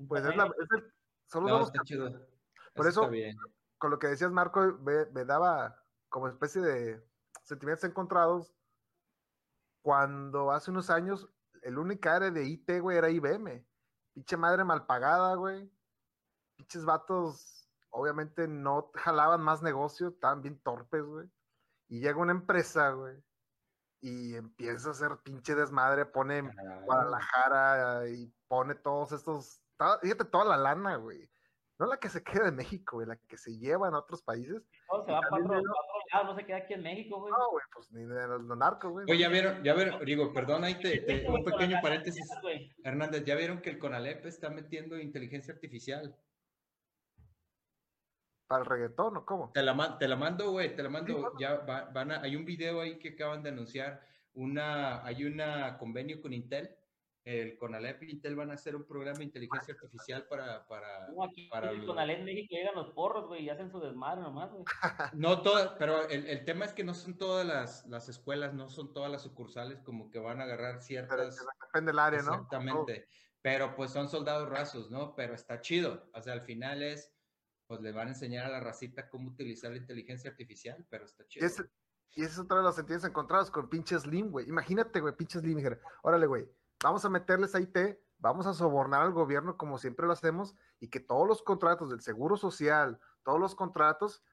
Pues es la. Es el, solo no, está chido. Por eso, con lo que decías, Marco, me, me daba como especie de sentimientos encontrados cuando hace unos años el único área de IT, güey, era IBM. Pinche madre mal pagada, güey pinches vatos obviamente no jalaban más negocio, estaban bien torpes, güey. Y llega una empresa, güey, y empieza a hacer pinche desmadre, pone Guadalajara y pone todos estos, fíjate toda la lana, güey. No la que se queda en México, güey, la que se lleva en otros países. No, se va para otro, no se queda aquí en México, güey. No, güey, pues ni de los, narcos, güey. Oye, ya vieron, ya vieron, digo, perdón, ahí te, un pequeño paréntesis. Hernández, ya vieron que el CONALEP está metiendo inteligencia artificial. ¿Para el reggaetón o cómo? Te la, te la mando, güey, te la mando. Ya van a, hay un video ahí que acaban de anunciar. Una, hay un convenio con Intel. El Conalep y Intel van a hacer un programa de inteligencia artificial para. para, no, aquí para el Conalep México llegan los porros, güey, y hacen su desmadre nomás, güey. [LAUGHS] No todas, pero el, el, tema es que no son todas las, las escuelas, no son todas las sucursales, como que van a agarrar ciertas. depende del área, ¿no? Exactamente. Pero pues son soldados rasos, ¿no? Pero está chido. O sea, al final es pues le van a enseñar a la racita cómo utilizar la inteligencia artificial, pero está chido. Y, eso otra de los sentidos encontrados con pinches Slim, güey. Imagínate, güey, pinches Slim. Órale, güey, vamos a meterles a IT, vamos a sobornar al gobierno como siempre lo hacemos y que todos los contratos del Seguro Social, todos los contratos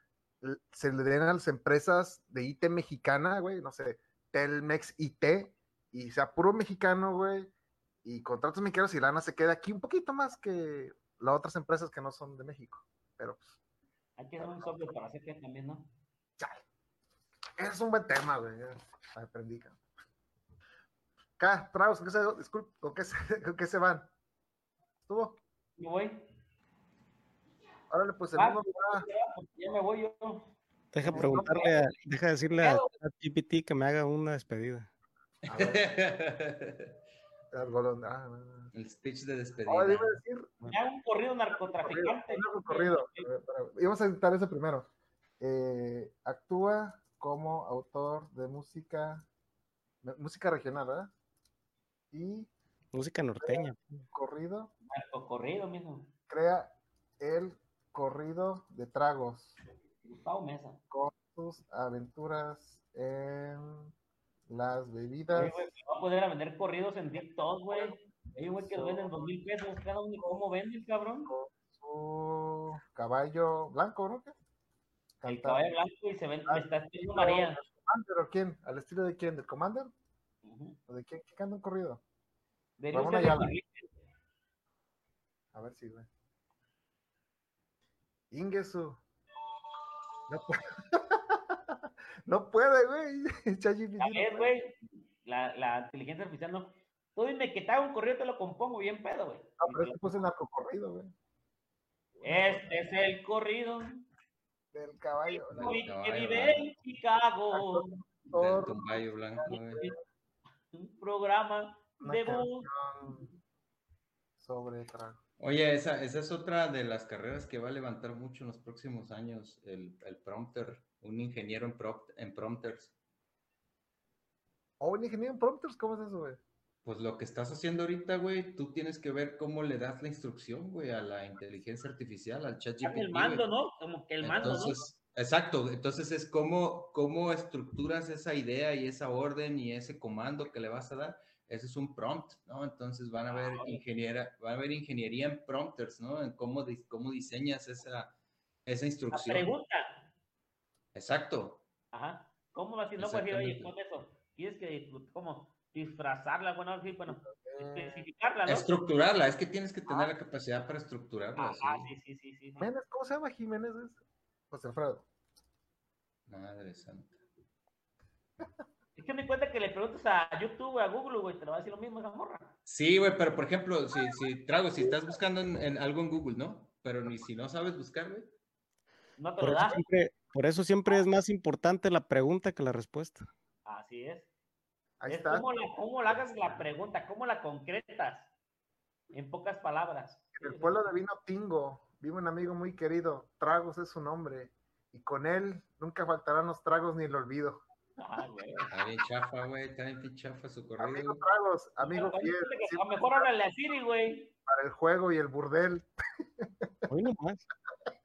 se le den a las empresas de IT mexicana, güey, no sé, Telmex IT, y sea puro mexicano, güey, y contratos mexicanos y lana se queda aquí un poquito más que las otras empresas que no son de México pero pues. Hay que hacer un software para hacer que también, ¿no? Chale. Es un buen tema, güey. Aprendí. Acá, tragos, ¿con qué se, disculpe, ¿con qué se, [LAUGHS] ¿con qué se van? ¿Estuvo? Me voy. Órale, pues el ah, uno va. Ya me voy yo. Deja preguntarle, a, deja decirle a GPT que me haga una despedida. A ver. [LAUGHS] El speech de despedida. Ahora iba a decir. Ya un corrido narcotraficante. Un corrido. Íbamos a editar eso primero. Eh, actúa como autor de música, música regional, ¿verdad? Y. Música norteña. Corrido. corrido mismo. Crea el corrido de tragos. Gustavo Mesa. Con sus aventuras en las bebidas. va a poder vender corridos en TikTok, güey. Hay un güey que vende dos mil pesos cada uno. ¿Cómo vende, cabrón? Su caballo blanco, ¿no? El caballo blanco y se vende, ah, está estilo María. ¿Commander o quién? ¿Al estilo de quién? ¿Del Commander? ¿O de quién? ¿Qué canta un corrido? De A ver si, güey. Ingesu. No [LAUGHS] puede, güey. [LAUGHS] También, güey. La, la inteligencia artificial no. Tú dime que te hago un corrido, te lo compongo bien pedo, güey. No, pero este puse narcocorrido, güey. Este es el corrido. Del caballo. que vive en Chicago. Del caballo blanco, güey. Un programa de voz. Sobre. Oye, esa, esa es otra de las carreras que va a levantar mucho en los próximos años, el, el prompter, un ingeniero en, prompt- en prompters. O un ingeniero en prompters, ¿cómo es eso, güey? Pues lo que estás haciendo ahorita, güey, tú tienes que ver cómo le das la instrucción, güey, a la inteligencia artificial, al chat GPT. el mando, ¿no? Como que el mando, Entonces, exacto, entonces es cómo, cómo estructuras esa idea y esa orden y ese comando que le vas a dar. Ese es un prompt, ¿no? Entonces van a ver Ah, órale. ingeniera, van a ver ingeniería en prompters, ¿no? En cómo, dis- cómo diseñas esa, esa ¿no? La instrucción. pregunta. Exacto. Ajá. ¿Cómo va a decir? No, pues decir, oye, con eso. Tienes que, ¿cómo? Disfrazarla, bueno, sí, bueno, Eh, especificarla, ¿no? Estructurarla, es que tienes que tener la capacidad para estructurarla. Ah, sí. sí, sí, sí, ¿cómo se llama Jiménez? José Alfredo. Madre santa. Es que me cuenta que le preguntas a YouTube o a Google, güey, te lo va a decir lo mismo esa morra. Sí, güey, pero por ejemplo, si, si trago, si estás buscando en, en algo en Google, ¿no? Pero ni si no sabes buscar, güey. No te Por lo eso, da. siempre, por eso siempre es más importante la pregunta que la respuesta. Así es. Ahí es está. Cómo la, cómo la hagas la pregunta, cómo la concretas. En pocas palabras. En el pueblo de Vino Tingo vive un amigo muy querido. Tragos es su nombre. Y con él nunca faltarán los tragos ni el olvido. Ah, güey. Está bien chafa, güey, está bien chafa su correo. Amigo Tragos, amigo fiel. A lo mejor háblale a Siri, güey. para el juego y el burdel. [LAUGHS] Hoy nomás.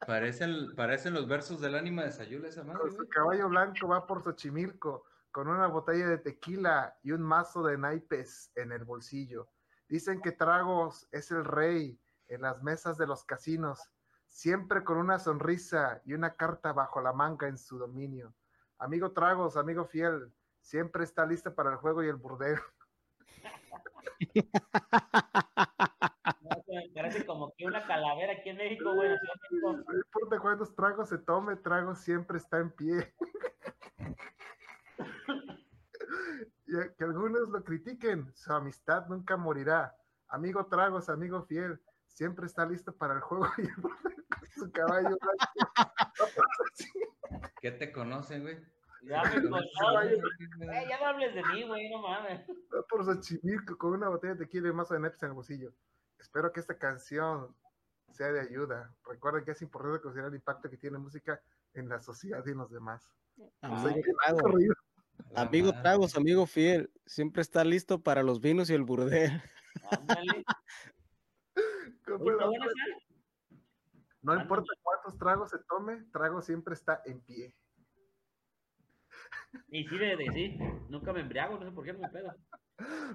Parecen, parecen los versos del ánima de Sayula esa madre, Con su caballo blanco va por Xochimilco con una botella de tequila y un mazo de naipes en el bolsillo. Dicen que Tragos es el rey en las mesas de los casinos, siempre con una sonrisa y una carta bajo la manga en su dominio. Amigo Tragos, amigo fiel, siempre está listo para el juego y el burdel. No, [LAUGHS] parece como que una calavera aquí en México, güey. No importa cuántos tragos se tome, Tragos siempre está en pie. [LAUGHS] que algunos lo critiquen, su amistad nunca morirá. Amigo Tragos, amigo fiel, siempre está listo para el juego [LAUGHS] y el con su caballo blanco. ¿Qué te conocen, güey? Ya me conocen. Eh, ya no hables de mí, güey, no mames. Va por Xochimilco con una botella de tequila y mazo de nepes en el bolsillo. Espero que esta canción sea de ayuda. Recuerden que es importante considerar el impacto que tiene música en la sociedad y en los demás. Corrido. La amigo madre. Tragos, amigo fiel, siempre está listo para los vinos y el burdel. [LAUGHS] Ándale. ¿Cómo Oye, la- ¿está buena esa? No importa cuántos tragos se tome, Trago siempre está en pie. Y sí, de, de sí. Nunca me embriago, no sé por qué no me pedo.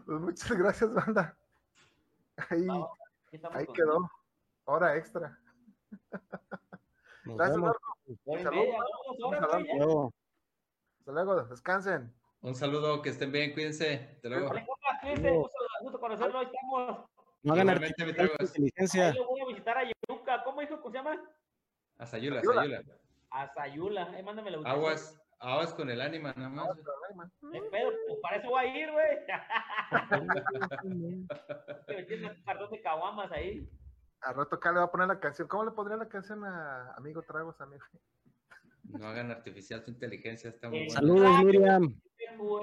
Pues muchas gracias, banda. Ahí, Vamos, ahí con- quedó. Hora extra. Nos Gracias, vemos. Marco. Hasta luego, descansen. Un saludo, que estén bien, cuídense. Hasta luego. Cuídense, gusto, gusto conocerlo, ahí estamos. No hagan inteligencia. Lo voy a visitar a Yuca. ¿Cómo dijo? ¿Cómo se llama? A Sayula, Sayula. Sayula. A Sayula. Eh, mándame la. Aguas, aguas con el ánima, nada más. güey. Eh, Pero, pues, para eso voy a ir, güey. Que me tiene un cartón de caguamas ahí. Al rato acá le va a poner la canción. ¿Cómo le pondría la canción a Amigo Tragos, amigo? No hagan artificial su inteligencia, está muy bueno. Saludos, Miriam. No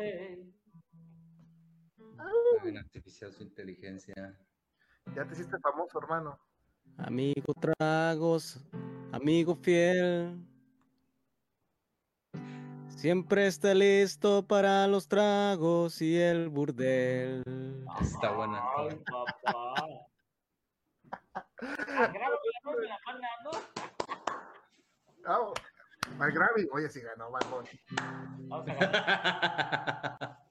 hagan artificial su inteligencia. Ya te hiciste famoso, hermano. Amigo Tragos, amigo fiel. Siempre está listo para los tragos y el burdel. Está buena. Ay, papá. Al Grammy. Oye, sí ganó, Bad Bunny. Vamos a ganar. [LAUGHS]